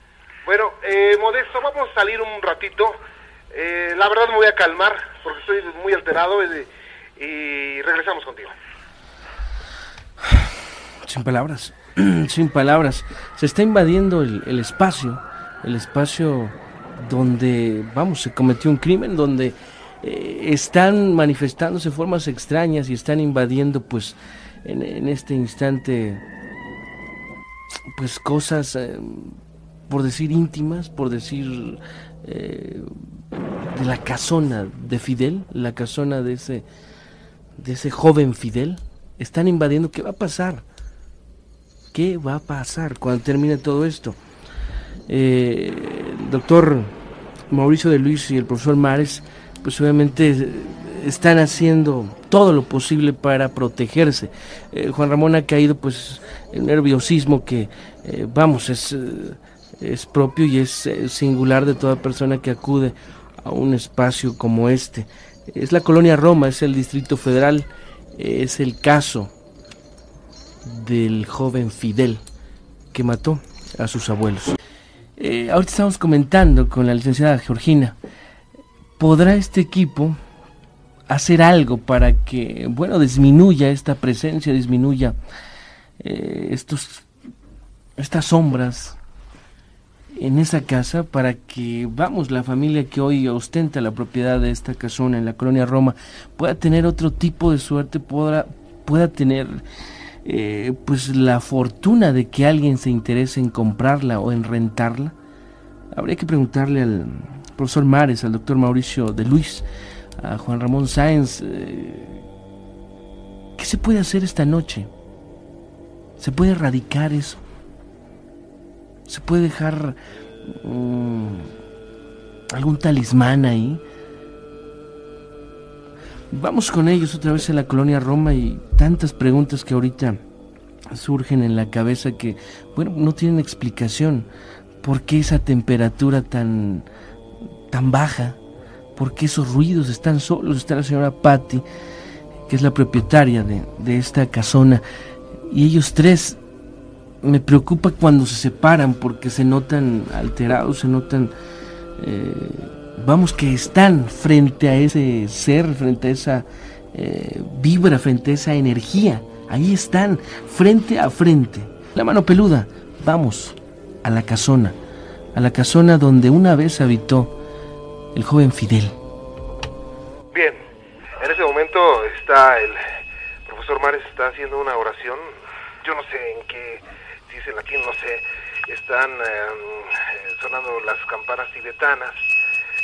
Speaker 2: Bueno, eh, Modesto, vamos a salir un ratito. Eh, la verdad me voy a calmar porque estoy muy alterado eh, y regresamos contigo.
Speaker 4: Sin palabras, sin palabras. Se está invadiendo el, espacio, el espacio donde, vamos, se cometió un crimen, donde eh, están manifestándose formas extrañas y están invadiendo, pues, en, este instante, pues, cosas, eh, por decir íntimas, por decir, de la casona de Fidel, la casona de ese, de ese joven Fidel. Están invadiendo, ¿qué va a pasar? ¿Qué va a pasar cuando termine todo esto? Eh, el doctor Mauricio de Luis y el profesor Mares, pues obviamente eh, están haciendo todo lo posible para protegerse. Eh, Juan Ramón ha caído pues en nerviosismo que, vamos, es, es propio y es singular de toda persona que acude a un espacio como este. Es la colonia Roma, es el Distrito Federal, es el caso del joven Fidel que mató a sus abuelos. ahorita estamos comentando con la licenciada Georgina, ¿podrá este equipo hacer algo para que, bueno, disminuya esta presencia, disminuya eh, estos, estas sombras en esa casa para que, vamos, la familia que hoy ostenta la propiedad de esta casona en la colonia Roma pueda tener otro tipo de suerte, pueda, pueda tener eh, pues la fortuna de que alguien se interese en comprarla o en rentarla. Habría que preguntarle al profesor Mares, al doctor Mauricio de Luis, a Juan Ramón Sáenz, eh, ¿qué se puede hacer esta noche? ¿Se puede erradicar eso? ¿Se puede dejar mm, algún talismán ahí? Vamos con ellos otra vez en la colonia Roma y tantas preguntas que ahorita surgen en la cabeza que, bueno, no tienen explicación. ¿Por qué esa temperatura tan, tan baja? ¿Por qué esos ruidos están solos? Está la señora Patty, que es la propietaria de, esta casona. Y ellos tres me preocupa cuando se separan porque se notan alterados, se notan, eh, vamos, que están frente a ese ser, frente a esa eh, vibra, frente a esa energía. Ahí están, frente a frente. La mano peluda, vamos a la casona, a la casona donde una vez habitó el joven Fidel.
Speaker 2: Bien, en ese momento está el profesor Mares está haciendo una oración. Yo no sé en qué, si es en latín, no sé. Están em, sonando las campanas tibetanas.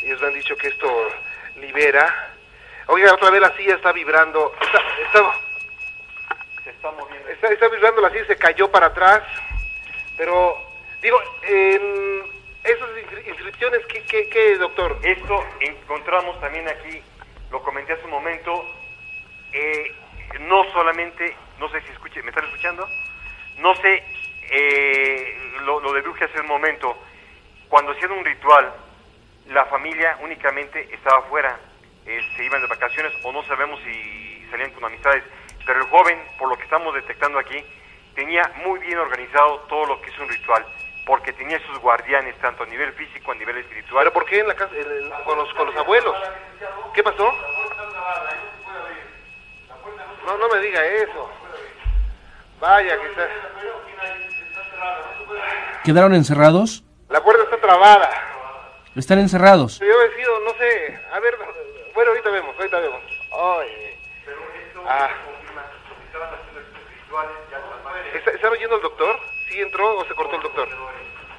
Speaker 2: Ellos me han dicho que esto libera. Oiga, otra vez la silla está vibrando. Está, está, se está moviendo. Está, está vibrando la silla, se cayó para atrás. Pero, digo, en esas inscripciones, ¿qué, qué, doctor?
Speaker 3: Esto encontramos también aquí, lo comenté hace un momento, eh, no solamente, no sé si escuche, ¿me están escuchando? No sé, eh, lo, lo deduje hace un momento, cuando hacían un ritual, la familia únicamente estaba afuera, eh, se iban de vacaciones o no sabemos si salían con amistades, pero el joven, por lo que estamos detectando aquí, tenía muy bien organizado todo lo que es un ritual porque tenía sus guardianes tanto a nivel físico, a nivel espiritual.
Speaker 2: ¿Pero por qué en la casa, con, los, con los abuelos? ¿Qué pasó? No, no me diga eso. Vaya, está...
Speaker 4: ¿Quedaron encerrados?
Speaker 2: La puerta está trabada.
Speaker 4: ¿Están encerrados?
Speaker 2: Yo he sido, no sé, a ver, bueno, ahorita vemos, ahorita vemos. Ay. Ah. ¿Están oyendo el doctor? ¿Sí entró o se cortó el doctor?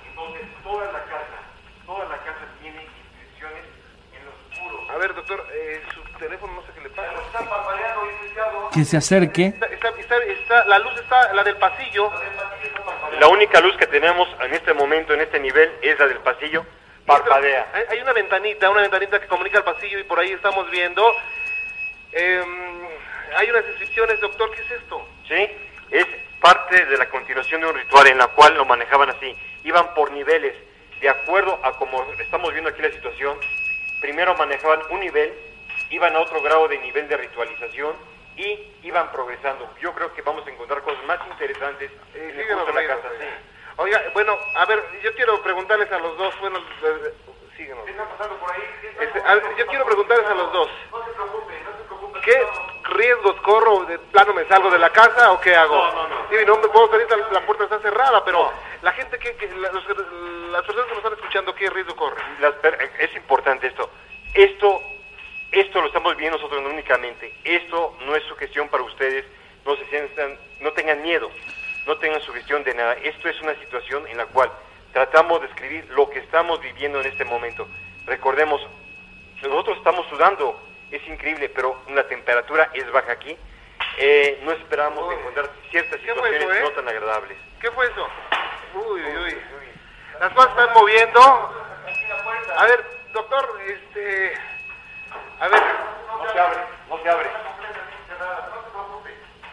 Speaker 3: Entonces, toda la casa, toda la casa tiene inscripciones en lo oscuro.
Speaker 2: A ver, doctor, eh, su teléfono no sé
Speaker 4: Que se acerque.
Speaker 2: Está, está, está, la luz está, la del pasillo.
Speaker 5: La única luz que tenemos en este momento, en este nivel, es la del pasillo. Parpadea.
Speaker 2: Hay, hay una ventanita, una ventanita que comunica al pasillo y por ahí estamos viendo. Eh, hay unas inscripciones, doctor, ¿qué es esto?
Speaker 5: Sí, es parte de la continuación de un ritual en la cual lo manejaban así. Iban por niveles, de acuerdo a como estamos viendo aquí la situación. Primero manejaban un nivel, iban a otro grado de nivel de ritualización y iban progresando. Yo creo que vamos a encontrar cosas más interesantes
Speaker 2: en la casa. Oiga, bueno, a ver, yo quiero preguntarles a los dos, bueno, eh, síguenos.
Speaker 3: ¿Qué está pasando por ahí?
Speaker 2: Este, a ver, yo quiero preguntarles a los dos.
Speaker 3: No se preocupe, no se preocupe.
Speaker 2: ¿Qué riesgos corro? ¿De plano me salgo de la casa o qué hago?
Speaker 3: No, no, no.
Speaker 2: Sí, no me puedo salir, la puerta está cerrada, pero la gente, que, que la- los- las personas que nos están escuchando, ¿qué riesgo corre?
Speaker 5: Las es importante esto. Esto, esto lo estamos viendo nosotros no únicamente. Esto no es sugestión para ustedes. No se sientan, no tengan miedo, no tengan sugestión de nada. Esto es una situación en la cual tratamos de escribir lo que estamos viviendo en este momento. Recordemos, nosotros estamos sudando, es increíble, pero la temperatura es baja aquí. Eh, no esperamos
Speaker 2: Uy.
Speaker 5: encontrar ciertas
Speaker 2: ¿Qué fue
Speaker 5: situaciones
Speaker 2: eso, eh?
Speaker 5: no tan agradables.
Speaker 2: ¿Qué fue eso? Uy, uy, uy. Las cosas están moviendo. A ver, doctor, este... A ver,
Speaker 3: se abre, no se abre.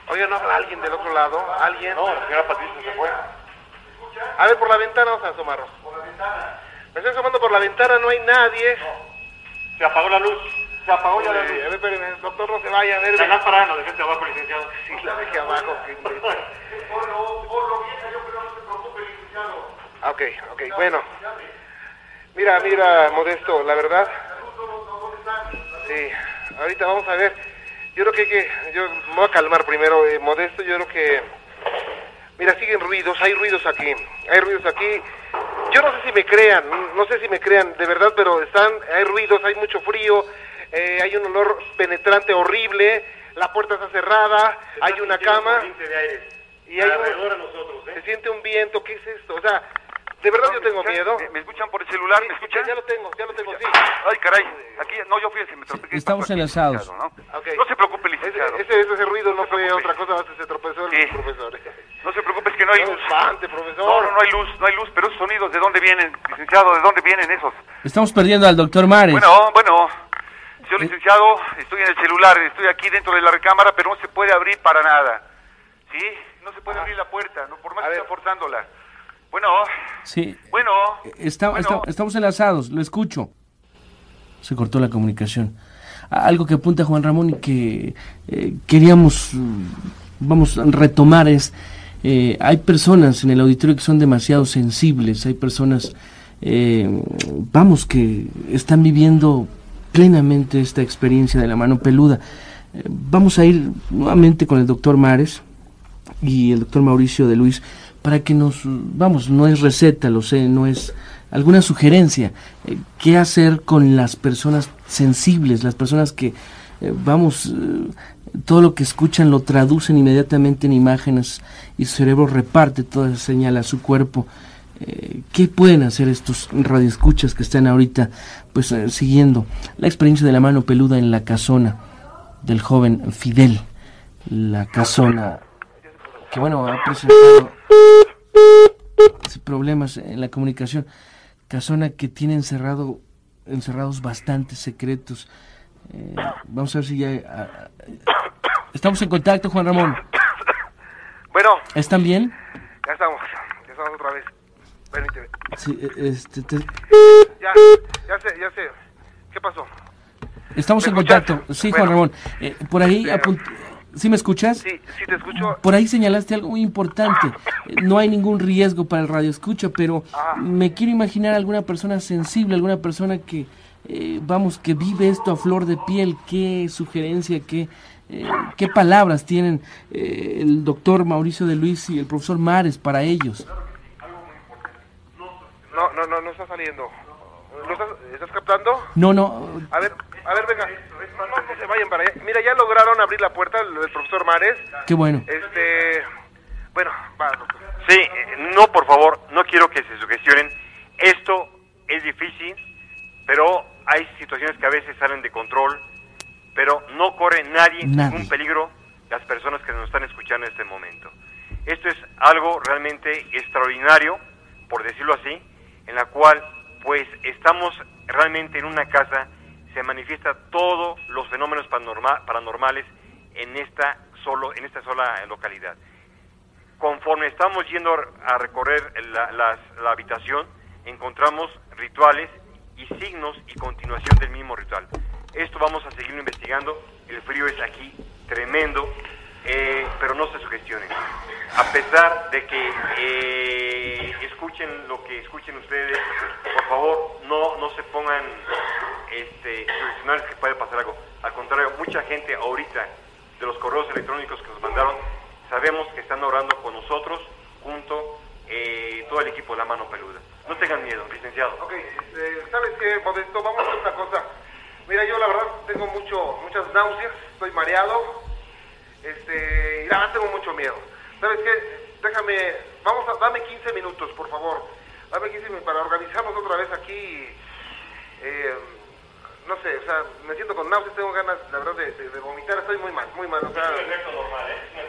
Speaker 2: Oye, ¿no habla alguien del otro lado? ¿Alguien?
Speaker 3: No, la señora Patricia se fue.
Speaker 2: A ver, por la ventana vamos a asomarnos. Por la ventana. Me estoy asomando por la ventana, no hay nadie.
Speaker 3: Se apagó la luz. Se apagó ya la luz.
Speaker 2: a ver, espérenme, doctor, no se vaya. A ver,
Speaker 3: La lámpara la dejé de abajo, licenciado.
Speaker 2: Sí, la dejé abajo. qué imbécil. Ah, Ok, ok, bueno. Mira, mira, Modesto, la verdad. Sí, ahorita vamos a ver. Yo creo que hay que. Yo me voy a calmar primero, eh, Modesto. Yo creo que. Mira, siguen ruidos, hay ruidos aquí. Hay ruidos aquí. Yo no sé si me crean, no sé si me crean de verdad, pero están. Hay ruidos, hay mucho frío. eh, hay un olor penetrante horrible. La puerta está cerrada. Hay una cama. Y hay un-
Speaker 3: nosotros,
Speaker 2: Se
Speaker 3: ¿eh?
Speaker 2: siente un viento, ¿qué es esto? O sea, de verdad yo tengo miedo.
Speaker 1: ¿Me, me escuchan por el celular? ¿Me escuchan?
Speaker 2: Ya lo tengo, ya lo tengo, sí.
Speaker 1: Ay, caray. Aquí, no, yo fíjense, me tropecé.
Speaker 4: Estamos enlazados.
Speaker 1: ¿no? No se preocupe, licenciado.
Speaker 2: ese, ese ruido no
Speaker 1: se
Speaker 2: fue otra cosa, más que se tropezó el
Speaker 1: Sí.
Speaker 2: profesor.
Speaker 1: No se preocupe, es que no hay
Speaker 2: No
Speaker 1: luz.
Speaker 2: espante, profesor.
Speaker 1: No, no, no hay luz, no hay luz. Pero esos sonidos, ¿de dónde vienen, licenciado? ¿De dónde vienen esos?
Speaker 4: Estamos perdiendo al doctor Mares.
Speaker 1: Bueno, bueno. Señor
Speaker 4: Eh.
Speaker 1: licenciado, estoy en el celular, estoy aquí dentro de la recámara, pero no se puede abrir para nada. ¿Sí? No se puede abrir la puerta, no, por más
Speaker 2: A
Speaker 1: que
Speaker 2: ver.
Speaker 1: está forzándola. Bueno,
Speaker 4: Sí.
Speaker 1: bueno.
Speaker 4: Está-
Speaker 1: bueno.
Speaker 4: está- estamos enlazados, lo escucho. Se cortó la comunicación. Algo que apunta Juan Ramón y que eh, queríamos, mm, vamos, retomar es, eh, hay personas en el auditorio que son demasiado sensibles, hay personas, eh, vamos, que están viviendo plenamente esta experiencia de la mano peluda. Eh, vamos a ir nuevamente con el doctor Mares y el doctor Mauricio de Luis para que nos, vamos, no es receta, lo sé, no es alguna sugerencia, eh, qué hacer con las personas sensibles, las personas que, eh, vamos, eh, todo lo que escuchan lo traducen inmediatamente en imágenes y su cerebro reparte toda esa señal a su cuerpo. ¿Qué pueden hacer estos radioescuchas que están ahorita pues siguiendo la experiencia de la mano peluda en la casona del joven Fidel? La casona que bueno, ha presentado problemas en la comunicación. Casona que tiene encerrado, encerrados bastantes secretos. Eh, vamos a ver si ya... ah, ah, estamos en contacto, Juan Ramón.
Speaker 2: Bueno,
Speaker 4: ¿Están bien?
Speaker 2: ya estamos, ya estamos otra vez. Permíteme.
Speaker 4: Sí, eh, este, te-
Speaker 2: Ya, ya sé, ya sé. ¿Qué pasó?
Speaker 4: estamos
Speaker 2: ¿Me
Speaker 4: en
Speaker 2: escuchas?
Speaker 4: contacto. Sí,
Speaker 2: Bueno.
Speaker 4: Juan Ramón. Eh, por ahí
Speaker 2: Este,
Speaker 4: ¿Sí me escuchas?
Speaker 2: Sí, sí te escucho.
Speaker 4: Por ahí señalaste algo muy importante. No hay ningún riesgo para el radio escucha, pero
Speaker 2: Ah.
Speaker 4: me quiero imaginar alguna persona sensible, alguna persona que, eh, vamos, que vive esto a flor de piel. ¿Qué sugerencia, qué, eh, qué palabras tienen eh, el doctor Mauricio de Luis y el profesor Mares para ellos?
Speaker 2: No, no, no, no está saliendo. ¿Lo estás, estás captando?
Speaker 4: No, no,
Speaker 2: A ver, a ver, venga. No, se vayan para allá. Mira, ya lograron abrir la puerta el, el profesor Mares.
Speaker 4: qué bueno.
Speaker 2: Este, bueno, va, doctor.
Speaker 3: Sí, eh, no, por favor, no quiero que se sugestionen. Esto es difícil, pero hay situaciones que a veces salen de control, pero no corre nadie,
Speaker 4: Nadie.
Speaker 3: ningún peligro las personas que nos están escuchando en este momento. Esto es algo realmente extraordinario, por decirlo así, en la cual pues estamos realmente en una casa, se manifiesta todos los fenómenos paranorma- paranormales en esta solo en esta sola localidad conforme estamos yendo a recorrer la habitación, encontramos rituales y signos y continuación del mismo ritual. Esto vamos a seguirlo investigando. El frío es aquí tremendo, eh, pero no se sugestionen. A pesar de que eh, escuchen lo que escuchen ustedes, por favor, no, no se pongan este, sugestionados que puede pasar algo. Al contrario, mucha gente ahorita de los correos electrónicos que nos mandaron, sabemos que están orando con nosotros, junto eh, todo el equipo de La Mano Peluda. No tengan miedo, licenciado.
Speaker 2: Ok, este, ¿sabes qué, Modesto? Vamos a hacer una cosa. Mira, yo la verdad tengo mucho, muchas náuseas, estoy mareado, este, y verdad tengo mucho miedo. ¿Sabes qué? Déjame, vamos a, dame 15 minutos, por favor. Dame 15 minutos para organizarnos otra vez aquí. eh, no sé, o sea, me siento con náuseas, tengo ganas, la verdad, de, de- de vomitar, estoy muy mal, muy mal, o sea,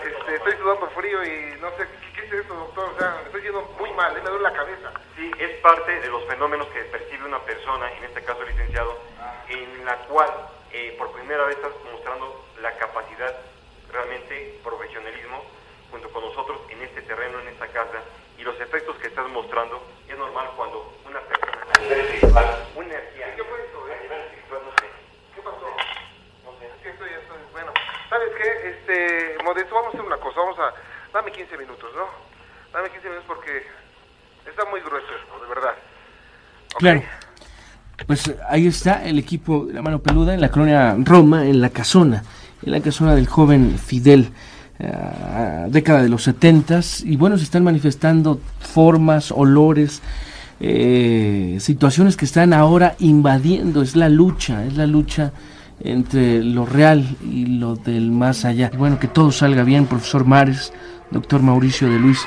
Speaker 2: este, estoy sudando frío y no sé, ¿qué, qué es esto, doctor? O sea, estoy yendo muy mal, eh, me duele la cabeza.
Speaker 3: Sí, es parte de los fenómenos que percibe una persona, en este caso el licenciado, en la cual eh, por primera vez estás mostrando la capacidad, realmente profesionalismo, junto con nosotros en este terreno, en esta casa, y los efectos que estás mostrando, es normal cuando una persona a nivel espiritual, una energía,
Speaker 2: ¿Qué fue esto, eh?
Speaker 3: a nivel espiritual, no sé,
Speaker 2: ¿Qué pasó?
Speaker 3: no sé,
Speaker 2: Es que esto ya está... Bueno, ¿sabes qué? Este, Modesto, vamos a hacer una cosa. Vamos a... Dame 15 minutos, ¿no? Dame 15 minutos porque está muy grueso esto, de verdad. ¿Ok?
Speaker 4: Claro. Pues ahí está el equipo de la mano peluda en la colonia Roma, en la casona, en la casona del joven Fidel, eh, década de los setentas, y bueno, se están manifestando formas, olores, eh, situaciones que están ahora invadiendo, es la lucha, es la lucha entre lo real y lo del más allá. Bueno, que todo salga bien, profesor Mares, doctor Mauricio de Luis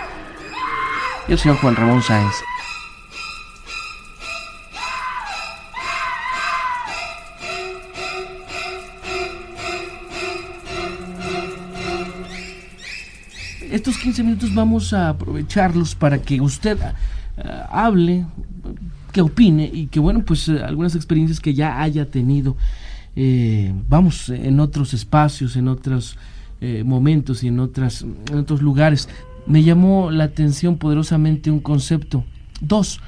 Speaker 4: y el señor Juan Ramón Sáenz. Estos 15 minutos vamos a aprovecharlos para que usted ah, hable, que opine y que, bueno, pues eh, algunas experiencias que ya haya tenido, eh, vamos, en otros espacios, en otros eh, momentos y en, otras, en otros lugares. Me llamó la atención poderosamente un concepto. Dos,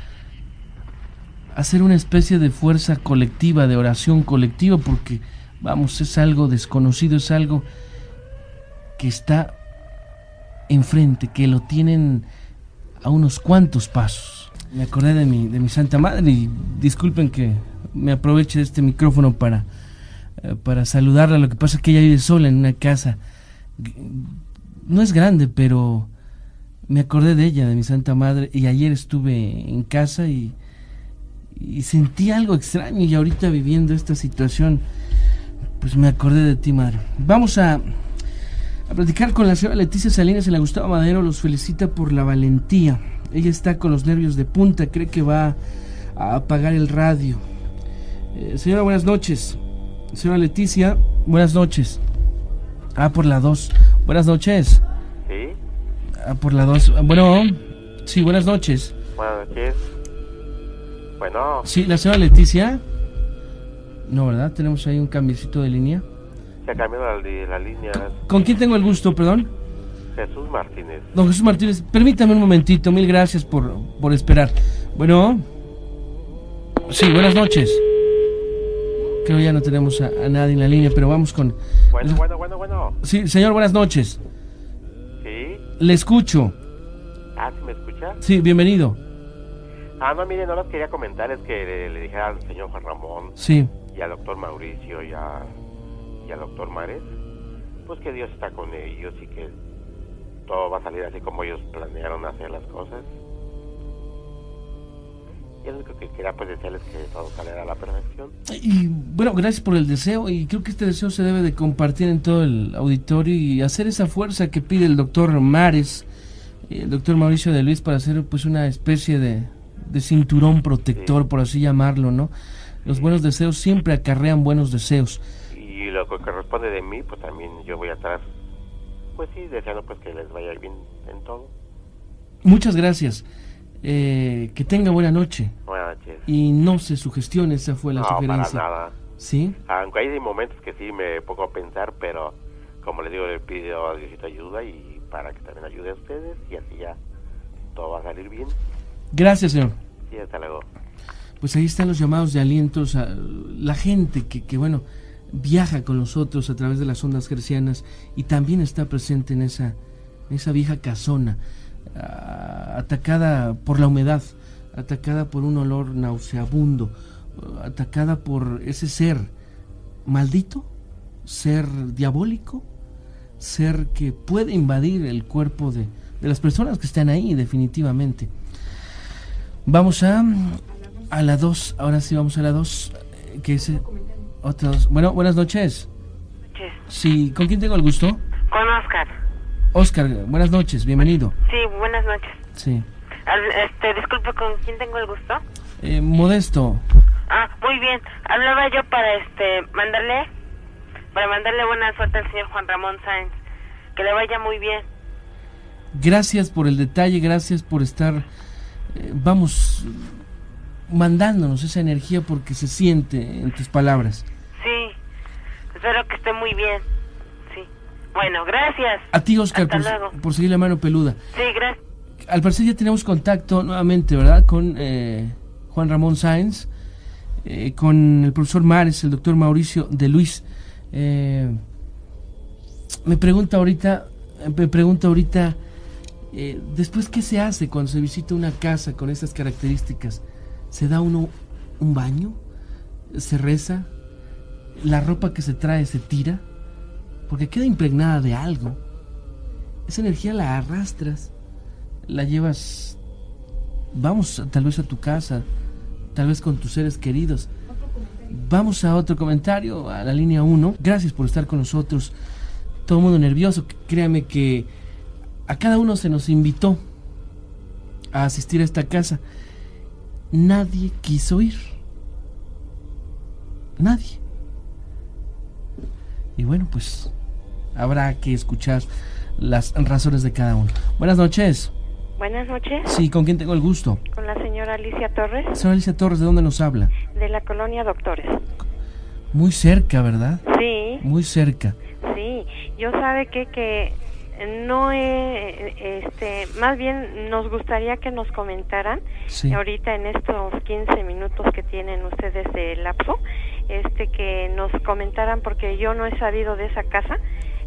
Speaker 4: hacer una especie de fuerza colectiva, de oración colectiva, porque, vamos, es algo desconocido, es algo que está enfrente, que lo tienen a unos cuantos pasos. Me acordé de mi, de mi Santa Madre y disculpen que me aproveche de este micrófono para, eh, para saludarla. Lo que pasa es que ella vive sola en una casa. No es grande, pero me acordé de ella, de mi Santa Madre, y ayer estuve en casa y, y sentí algo extraño y ahorita viviendo esta situación, pues me acordé de ti, madre. Vamos a, a platicar con la señora Leticia Salinas en la Gustavo Madero. Los felicita por la valentía. Ella está con los nervios de punta, cree que va a apagar el radio. Eh, señora, buenas noches. Señora Leticia, buenas noches. Ah, por la 2. Buenas noches.
Speaker 6: Sí,
Speaker 4: Ah, por la 2. Bueno, sí, buenas noches.
Speaker 6: buenas noches. Bueno,
Speaker 4: Sí, la señora Leticia. No, ¿verdad? Tenemos ahí un cambiecito de línea.
Speaker 6: Se ha cambiado la, línea.
Speaker 4: ¿Con quién tengo el gusto, perdón?
Speaker 6: Jesús Martínez.
Speaker 4: Don Jesús Martínez, permítame un momentito, mil gracias por, por esperar. Bueno, sí, buenas noches. Creo ya no tenemos a, a nadie en la línea, pero vamos con...
Speaker 6: Bueno, bueno, bueno, bueno.
Speaker 4: Sí, señor, buenas noches.
Speaker 6: Sí.
Speaker 4: Le escucho.
Speaker 6: Ah, ¿sí me escucha?
Speaker 4: Sí, bienvenido.
Speaker 6: Ah, no, mire, no les quería comentar, es que le, le dijera al señor Juan Ramón
Speaker 4: Sí,
Speaker 6: y al doctor Mauricio y, a, y al doctor Mares, pues que Dios está con ellos y que todo va a salir así como ellos planearon hacer las cosas. Y lo único que quería pues decirles que todo saliera a la perfección.
Speaker 4: y bueno, gracias por el deseo y creo que este deseo se debe de compartir en todo el auditorio y hacer esa fuerza que pide el doctor Mares, y el doctor Mauricio de Luis para hacer pues una especie de, de cinturón protector,
Speaker 6: Sí.
Speaker 4: por así llamarlo, ¿no? Los buenos deseos siempre acarrean buenos deseos.
Speaker 6: Lo que corresponde de mí, pues también yo voy a estar, pues sí, deseando pues que les vaya bien en todo.
Speaker 4: Muchas gracias. Eh, que tenga buena noche
Speaker 6: Buenas noches.
Speaker 4: y no se sugestione, esa fue la
Speaker 6: no, para
Speaker 4: sugerencia.
Speaker 6: nada.
Speaker 4: ¿Sí?
Speaker 6: Aunque hay momentos que sí me pongo a pensar, pero como les digo, le pido a Diosito ayuda y para que también ayude a ustedes y así ya todo va a salir bien.
Speaker 4: Gracias, señor.
Speaker 6: Y hasta luego.
Speaker 4: Pues ahí están los llamados de alientos a la gente que, que, bueno, viaja con nosotros a través de las ondas gercianas y también está presente en esa, esa vieja casona, ah, atacada por la humedad, atacada por un olor nauseabundo, atacada por ese ser maldito, ser diabólico, ser que puede invadir el cuerpo de, de las personas que están ahí definitivamente. Vamos a, a la 2, ahora sí vamos a la 2, que es Bueno, buenas noches.
Speaker 7: noches.
Speaker 4: Sí, ¿con quién tengo el gusto?
Speaker 7: Con Oscar.
Speaker 4: Oscar, buenas noches, bienvenido.
Speaker 7: Sí, buenas noches.
Speaker 4: Sí.
Speaker 7: Al- Este, disculpe, ¿con quién tengo el gusto?
Speaker 4: Eh, modesto,
Speaker 7: Ah, muy bien. Hablaba yo para este mandarle para mandarle buena suerte al señor Juan Ramón Sáenz. Que le vaya muy bien.
Speaker 4: gracias por el detalle, gracias por estar, eh, vamos, mandándonos esa energía porque se siente en tus palabras.
Speaker 7: Sí. Espero que esté muy bien. Sí. Bueno, gracias.
Speaker 4: A ti, Oscar, por, por seguir la mano peluda.
Speaker 7: Sí, gracias.
Speaker 4: Al parecer ya tenemos contacto nuevamente, ¿verdad? Con eh, Juan Ramón Sáenz, eh, con el profesor Mares, el doctor Mauricio de Luis. Eh, me pregunta ahorita, me pregunta ahorita, eh, después qué se hace cuando se visita una casa con estas características. ¿Se da uno un baño? ¿Se reza? ¿La ropa que se trae se tira? Porque queda impregnada de algo. Esa energía la arrastras, la llevas, vamos tal vez a tu casa, tal vez con tus seres queridos. Vamos a otro comentario, a la línea 1. Gracias por estar con nosotros. Todo el mundo nervioso. Créame que a cada uno se nos invitó a asistir a esta casa. Nadie quiso ir. Nadie. Y bueno, pues habrá que escuchar las razones de cada uno. Buenas noches.
Speaker 8: Buenas noches,
Speaker 4: Sí, ¿con quién tengo el gusto?
Speaker 8: con la señora Alicia Torres,
Speaker 4: Señora Alicia Torres, ¿de dónde nos habla?
Speaker 8: de la colonia Doctores.
Speaker 4: Muy cerca, ¿verdad?
Speaker 8: Sí,
Speaker 4: Muy cerca.
Speaker 8: sí, yo sabe que que no he, este, más bien nos gustaría que nos comentaran
Speaker 4: Sí.
Speaker 8: ahorita en estos 15 minutos que tienen ustedes de lapso, este que nos comentaran porque yo no he sabido de esa casa,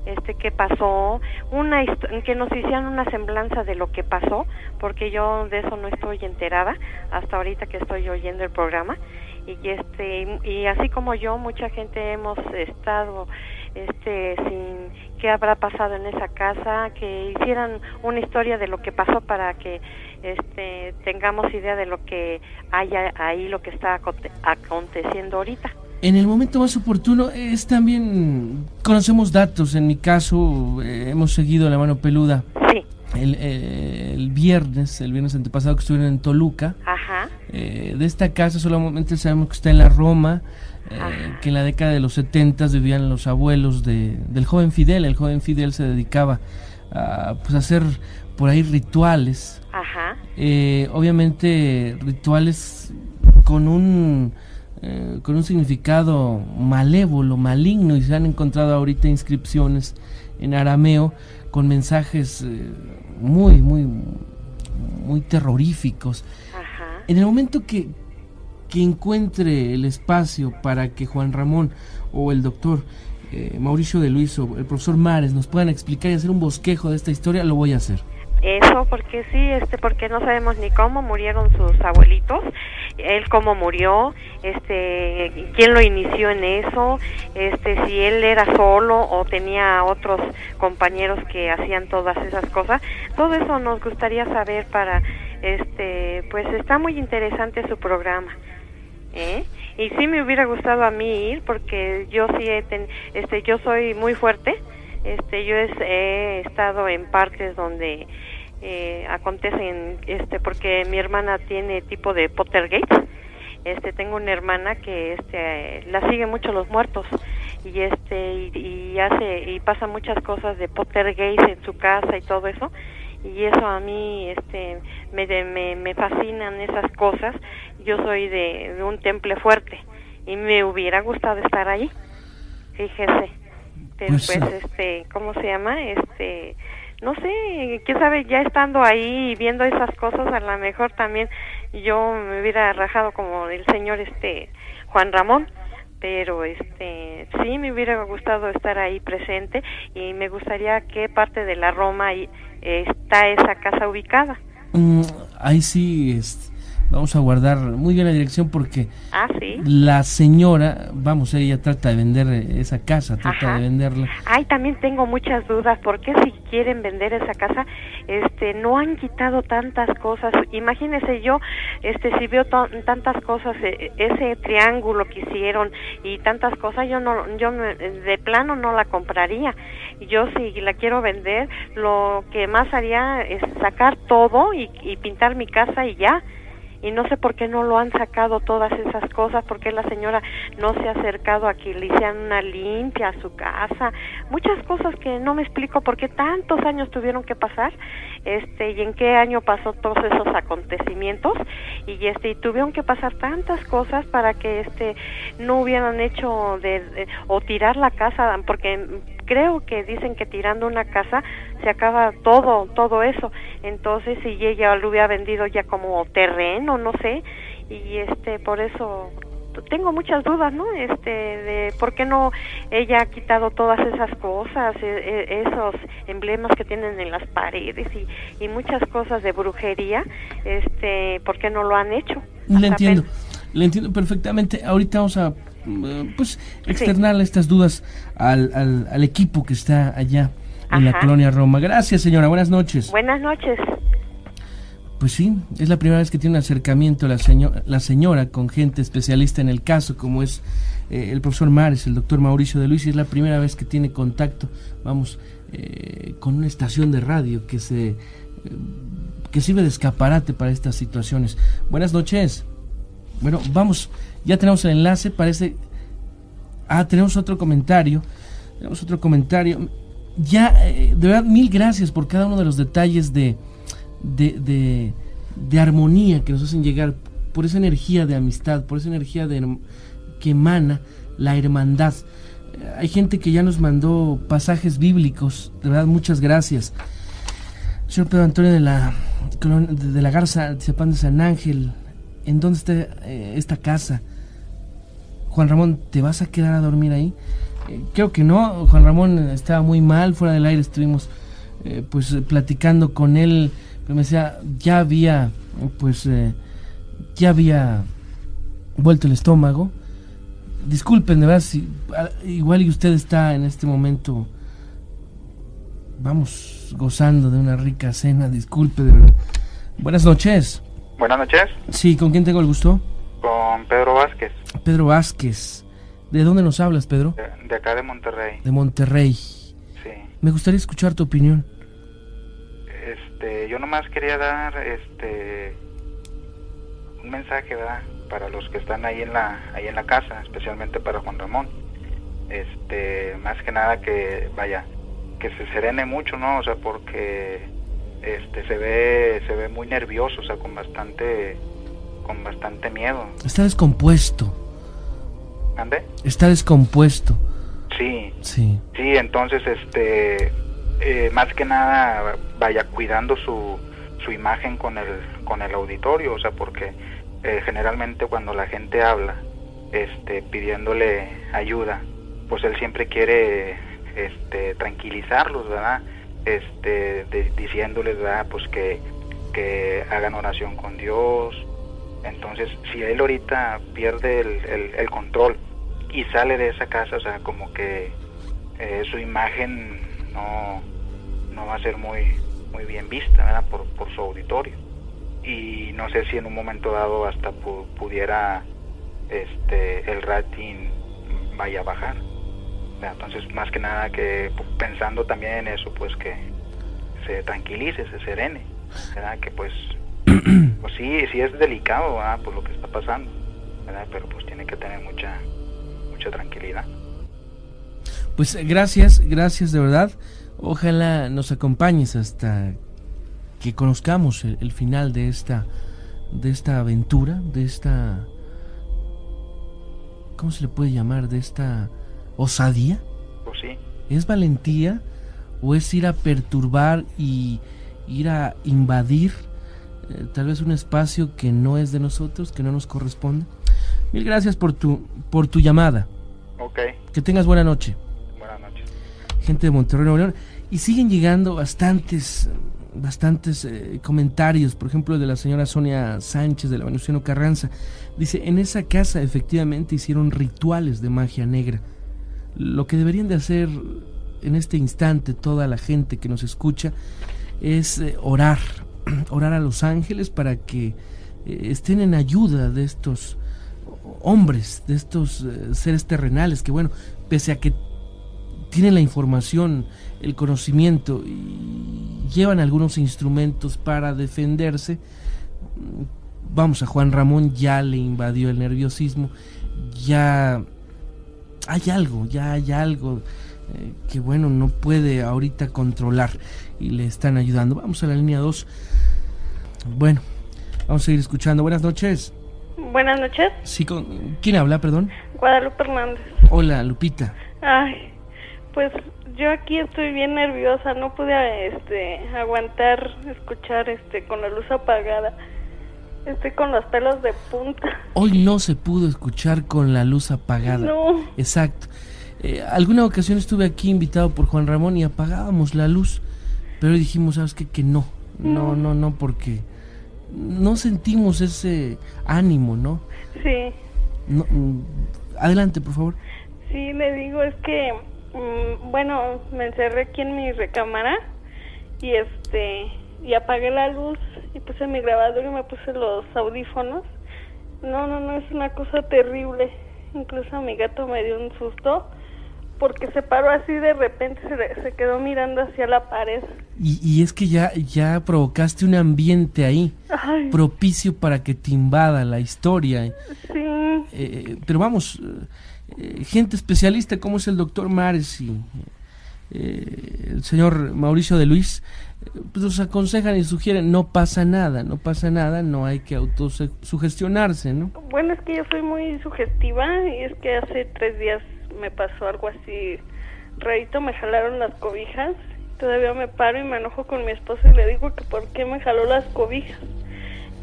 Speaker 8: este qué pasó, una que nos hicieran una semblanza de lo que pasó, porque yo de eso no estoy enterada hasta ahorita que estoy oyendo el programa y que, este y así como yo mucha gente hemos estado este sin qué habrá pasado en esa casa, que hicieran una historia de lo que pasó para que este tengamos idea de lo que haya ahí lo que está aconte- aconteciendo ahorita.
Speaker 4: En el momento más oportuno es también, conocemos datos, en mi caso eh, hemos seguido la mano peluda.
Speaker 8: Sí,
Speaker 4: el, eh, el viernes, el viernes antepasado que estuvieron en Toluca.
Speaker 8: ajá,
Speaker 4: Eh, de esta casa solamente sabemos que está en la Roma, eh, que en la década de los 70 vivían los abuelos de, del joven Fidel. El joven Fidel se dedicaba a pues, hacer por ahí rituales,
Speaker 8: ajá,
Speaker 4: eh, obviamente rituales con un eh, con un significado malévolo, maligno y se han encontrado ahorita inscripciones en arameo con mensajes eh, muy muy muy terroríficos.
Speaker 8: ajá.
Speaker 4: En el momento que, que encuentre el espacio para que Juan Ramón o el doctor eh, Mauricio de Luis o el profesor Mares nos puedan explicar y hacer un bosquejo de esta historia, lo voy a hacer.
Speaker 8: Eso porque sí, este porque no sabemos ni cómo murieron sus abuelitos, él cómo murió, este quién lo inició en eso, este si él era solo o tenía otros compañeros que hacían todas esas cosas. Todo eso nos gustaría saber para este pues está muy interesante su programa. ¿eh? Y sí me hubiera gustado a mí ir porque yo sí he este yo soy muy fuerte. Este yo he estado en partes donde eh, acontecen este porque mi hermana tiene tipo de Pottergate. Este tengo una hermana que este la sigue mucho los muertos y este y, hace y pasa muchas cosas de Pottergate en su casa y todo eso y eso a mí este me, me, me fascinan esas cosas yo soy de, de un temple fuerte y me hubiera gustado estar allí fíjese pero
Speaker 4: Pues,
Speaker 8: pues, este cómo se llama este no sé quién sabe ya estando ahí y viendo esas cosas a lo mejor también yo me hubiera rajado como el señor este Juan Ramón pero este sí me hubiera gustado estar ahí presente y me gustaría qué parte de la Roma está esa casa ubicada.
Speaker 4: Mm, ahí sí este, vamos a guardar muy bien la dirección porque
Speaker 8: Ah, sí.
Speaker 4: la señora, vamos, ella trata de vender eh, esa casa, trata
Speaker 8: Ajá.
Speaker 4: de venderla.
Speaker 8: Ay, también tengo muchas dudas. ¿Por qué si quieren vender esa casa, este, no han quitado tantas cosas? Imagínese yo, este, si veo tantas cosas, eh, ese triángulo que hicieron y tantas cosas, yo no, yo me- de plano no la compraría. Yo si la quiero vender, lo que más haría es sacar todo y, y pintar mi casa y ya. Y no sé por qué no lo han sacado todas esas cosas, porque la señora no se ha acercado a que le hicieran una limpia a su casa, muchas cosas que no me explico por qué tantos años tuvieron que pasar, este, y en qué año pasó todos esos acontecimientos, y este, y tuvieron que pasar tantas cosas para que este no hubieran hecho de, o tirar la casa, porque creo que dicen que tirando una casa se acaba todo, todo eso. Entonces, si ella lo hubiera vendido ya como terreno, no sé, y este, por eso tengo muchas dudas, ¿no? Este, de por qué no ella ha quitado todas esas cosas, e, e, esos emblemas que tienen en las paredes y, y muchas cosas de brujería, este, ¿por qué no lo han hecho?
Speaker 4: Le entiendo, le entiendo perfectamente. Ahorita vamos a pues externar estas dudas al, al, equipo que está allá en la colonia Roma. Gracias, señora. Buenas noches.
Speaker 8: Buenas noches.
Speaker 4: Pues sí, es la primera vez que tiene un acercamiento la, señora, la señora con gente especialista en el caso, como es eh, el profesor Mares, el doctor Mauricio de Luis, y es la primera vez que tiene contacto, vamos, eh, con una estación de radio que se que sirve de escaparate para estas situaciones. Buenas noches. Bueno, vamos, ya tenemos el enlace, parece... Ah, tenemos otro comentario. Tenemos otro comentario. Ya, eh, de verdad, mil gracias por cada uno de los detalles de, de, de, armonía que nos hacen llegar, por esa energía de amistad, por esa energía de, que emana la hermandad. Hay gente que ya nos mandó pasajes bíblicos, de verdad, muchas gracias. Señor Pedro Antonio de la, de la Garza, de de San Ángel, ¿en dónde está eh, esta casa? Juan Ramón, ¿te vas a quedar a dormir ahí? Eh, creo que no, Juan Ramón estaba muy mal, fuera del aire estuvimos eh, pues platicando con él, pero me decía, ya había, pues, ya había vuelto el estómago. Disculpen, de verdad, si, igual y usted está en este momento, vamos, gozando de una rica cena, disculpe, de verdad. Buenas noches.
Speaker 9: Buenas noches.
Speaker 4: Sí, ¿con quién tengo el gusto?
Speaker 9: Con Pedro Vázquez.
Speaker 4: Pedro Vázquez. ¿De dónde nos hablas, Pedro?
Speaker 9: De, acá de Monterrey.
Speaker 4: De Monterrey.
Speaker 9: Sí.
Speaker 4: Me gustaría escuchar tu opinión.
Speaker 9: Este, yo nomás quería dar este un mensaje, ¿verdad? Para los que están ahí en la ahí en la casa, especialmente para Juan Ramón. Este, más que nada que vaya, que se serene mucho, ¿no? O sea, porque este se ve se ve muy nervioso, o sea, con bastante con bastante miedo.
Speaker 4: Está descompuesto.
Speaker 9: ¿Ande?
Speaker 4: Está descompuesto.
Speaker 9: Sí.
Speaker 4: Sí.
Speaker 9: Sí, entonces este eh, más que nada vaya cuidando su, su imagen con el con el auditorio, o sea, porque eh, generalmente cuando la gente habla este pidiéndole ayuda, pues él siempre quiere este tranquilizarlos, ¿verdad? Este, diciéndoles pues que, que hagan oración con Dios. Entonces, si él ahorita pierde el, el, control y sale de esa casa, o sea, como que eh, su imagen no, no va a ser muy, muy bien vista Por, por su auditorio. Y no sé si en un momento dado hasta pudiera este, el rating vaya a bajar. Entonces, más que nada que pensando también en eso, pues que se tranquilice, se serene, ¿verdad? Que pues, pues sí, sí es delicado, ¿verdad? Por lo que está pasando, ¿verdad? Pero pues tiene que tener mucha, mucha tranquilidad.
Speaker 4: Pues gracias, gracias de verdad. Ojalá nos acompañes hasta que conozcamos el, el final de esta, de esta aventura, de esta, ¿cómo se le puede llamar? De esta osadía?
Speaker 9: Pues sí.
Speaker 4: ¿Es valentía o es ir a perturbar y ir a invadir eh, tal vez un espacio que no es de nosotros, que no nos corresponde? Mil gracias por tu, por tu llamada.
Speaker 9: Ok.
Speaker 4: Que tengas buena noche.
Speaker 9: Buenas noches.
Speaker 4: Gente de Monterrey, Nuevo León. Y siguen llegando bastantes, bastantes eh, comentarios, por ejemplo, de la señora Sonia Sánchez de la Venustiano Carranza. Dice, en esa casa efectivamente hicieron rituales de magia negra lo que deberían de hacer en este instante toda la gente que nos escucha es eh, orar, orar a los ángeles para que eh, estén en ayuda de estos hombres, de estos eh, seres terrenales que bueno, pese a que tienen la información, el conocimiento y llevan algunos instrumentos para defenderse, vamos, a Juan Ramón ya le invadió el nerviosismo, ya hay algo, ya hay algo eh, que bueno, no puede ahorita controlar y le están ayudando. Vamos a la línea 2. Bueno, vamos a seguir escuchando. Buenas noches.
Speaker 10: Buenas noches.
Speaker 4: Sí, con, ¿quién habla, perdón?
Speaker 10: Guadalupe Hernández.
Speaker 4: Hola, Lupita.
Speaker 10: Ay, pues yo aquí estoy bien nerviosa, no pude este aguantar escuchar este con la luz apagada. Estoy con los pelos de punta.
Speaker 4: Hoy no se pudo escuchar con la luz apagada.
Speaker 10: No.
Speaker 4: Exacto. Eh, alguna ocasión estuve aquí invitado por Juan Ramón y apagábamos la luz, pero dijimos, ¿sabes qué? Que no. No, no, no, porque no sentimos ese ánimo, ¿no?
Speaker 10: Sí.
Speaker 4: No, mm, adelante, por favor.
Speaker 10: Sí, le digo, es que, mm, bueno, me encerré aquí en mi recámara y este, y apagué la luz y puse mi grabador y me puse los audífonos. No, no, no, es una cosa terrible. Incluso a mi gato me dio un susto porque se paró así de repente, se, se quedó mirando hacia la pared.
Speaker 4: Y, y, es que ya, ya provocaste un ambiente ahí
Speaker 10: Ay.
Speaker 4: propicio para que te invada la historia.
Speaker 10: Sí.
Speaker 4: Eh, pero vamos, eh, gente especialista como es el doctor Mares y eh, el señor Mauricio de Luis, pues nos aconsejan y sugieren, no pasa nada, no pasa nada, no hay que autosugestionarse, ¿no?
Speaker 10: Bueno, es que yo soy muy sugestiva y es que hace tres días me pasó algo así rarito, me jalaron las cobijas, todavía me paro y me enojo con mi esposo y le digo que por qué me jaló las cobijas.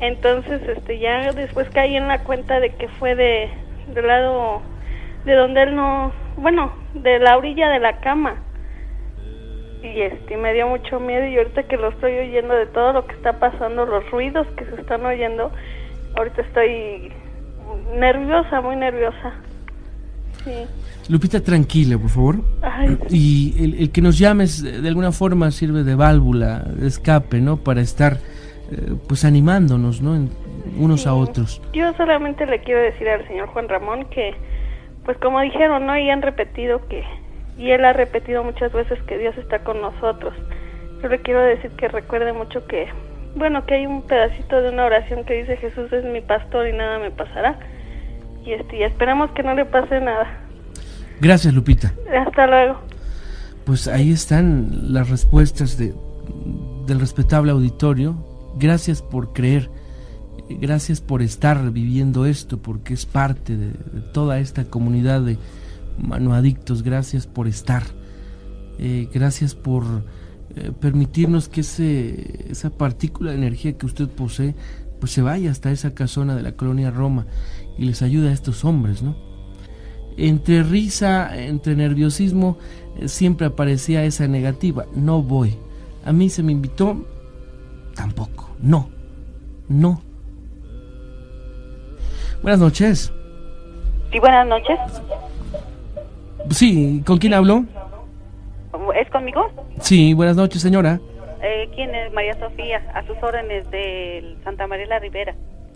Speaker 10: Entonces, este, ya después caí en la cuenta de que fue de del lado de donde él no, bueno, de la orilla de la cama. Y este, me dio mucho miedo y ahorita que lo estoy oyendo de todo lo que está pasando, los ruidos que se están oyendo, ahorita estoy nerviosa, muy nerviosa. Sí.
Speaker 4: Lupita, tranquila, por favor.
Speaker 10: Ay.
Speaker 4: Y el, el, que nos llames de alguna forma sirve de válvula, de escape, ¿no? Para estar, eh, pues, animándonos, ¿no? En, unos
Speaker 10: sí.
Speaker 4: a otros.
Speaker 10: Yo solamente le quiero decir al señor Juan Ramón que, pues, como dijeron, ¿no? Y han repetido que, y él ha repetido muchas veces que Dios está con nosotros. Yo le quiero decir que recuerde mucho que, bueno, que hay un pedacito de una oración que dice Jesús es mi pastor y nada me pasará. Y, este, y esperamos que no le pase nada.
Speaker 4: Gracias, Lupita.
Speaker 10: Hasta luego.
Speaker 4: Pues ahí están las respuestas de, del respetable auditorio. Gracias por creer. Gracias por estar viviendo esto, porque es parte de, de toda esta comunidad de manoadictos. Gracias por estar. Eh, gracias por eh, permitirnos que ese, esa partícula de energía que usted posee pues se vaya hasta esa casona de la colonia Roma y les ayude a estos hombres, ¿no? entre risa, entre nerviosismo, eh, siempre aparecía esa negativa. No voy. A mí se me invitó, tampoco. No, no. Buenas noches.
Speaker 11: Sí, buenas noches.
Speaker 4: Sí, ¿con quién hablo?
Speaker 11: ¿Es conmigo?
Speaker 4: Sí, buenas noches, señora.
Speaker 11: Eh, ¿Quién es? María Sofía, a sus órdenes de Santa María la Rivera.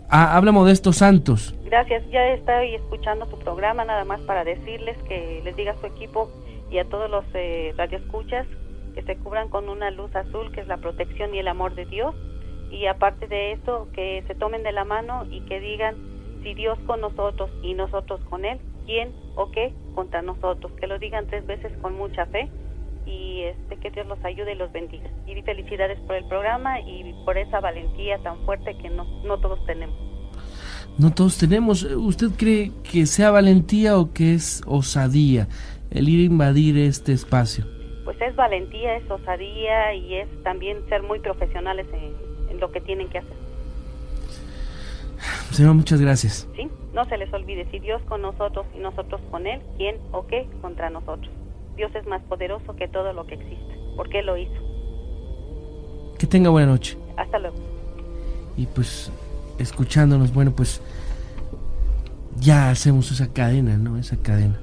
Speaker 4: Ah, habla Modesto Santos.
Speaker 11: Gracias, ya estoy escuchando su programa, nada más para decirles que les diga a su equipo y a todos los eh, radioescuchas que se cubran con una luz azul, que es la protección y el amor de Dios. Y aparte de eso, que se tomen de la mano y que digan si Dios con nosotros y nosotros con Él, quién o qué contra nosotros. Que lo digan tres veces con mucha fe y este que Dios los ayude y los bendiga. Y felicidades por el programa y por esa valentía tan fuerte que no, no todos tenemos.
Speaker 4: No todos tenemos. ¿Usted cree que sea valentía o que es osadía el ir a invadir este espacio?
Speaker 11: Pues es valentía, es osadía y es también ser muy profesionales en, en lo que tienen que hacer.
Speaker 4: Señor, muchas gracias.
Speaker 11: Sí, no se les olvide, si Dios con nosotros y nosotros con Él, ¿quién o qué contra nosotros? Dios es más poderoso que todo lo que existe, porque Él lo hizo.
Speaker 4: Que tenga buena noche.
Speaker 11: Hasta luego.
Speaker 4: Y pues, escuchándonos, bueno, pues ya hacemos esa cadena, ¿no? Esa cadena.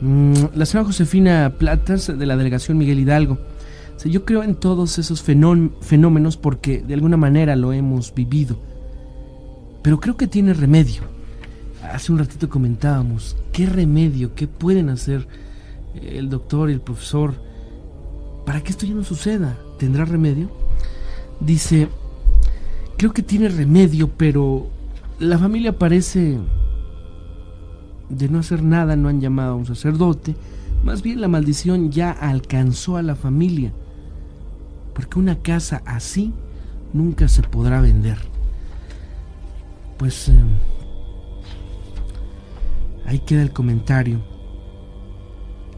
Speaker 4: Mm, la señora Josefina Platas, de la delegación Miguel Hidalgo. O sea, yo creo en todos esos fenómenos porque de alguna manera lo hemos vivido. Pero creo que tiene remedio. Hace un ratito comentábamos, ¿qué remedio? ¿Qué pueden hacer? el doctor y el profesor, para que esto ya no suceda, ¿tendrá remedio? Dice, creo que tiene remedio, pero la familia parece de no hacer nada, no han llamado a un sacerdote, más bien la maldición ya alcanzó a la familia, porque una casa así nunca se podrá vender. Pues eh, ahí queda el comentario.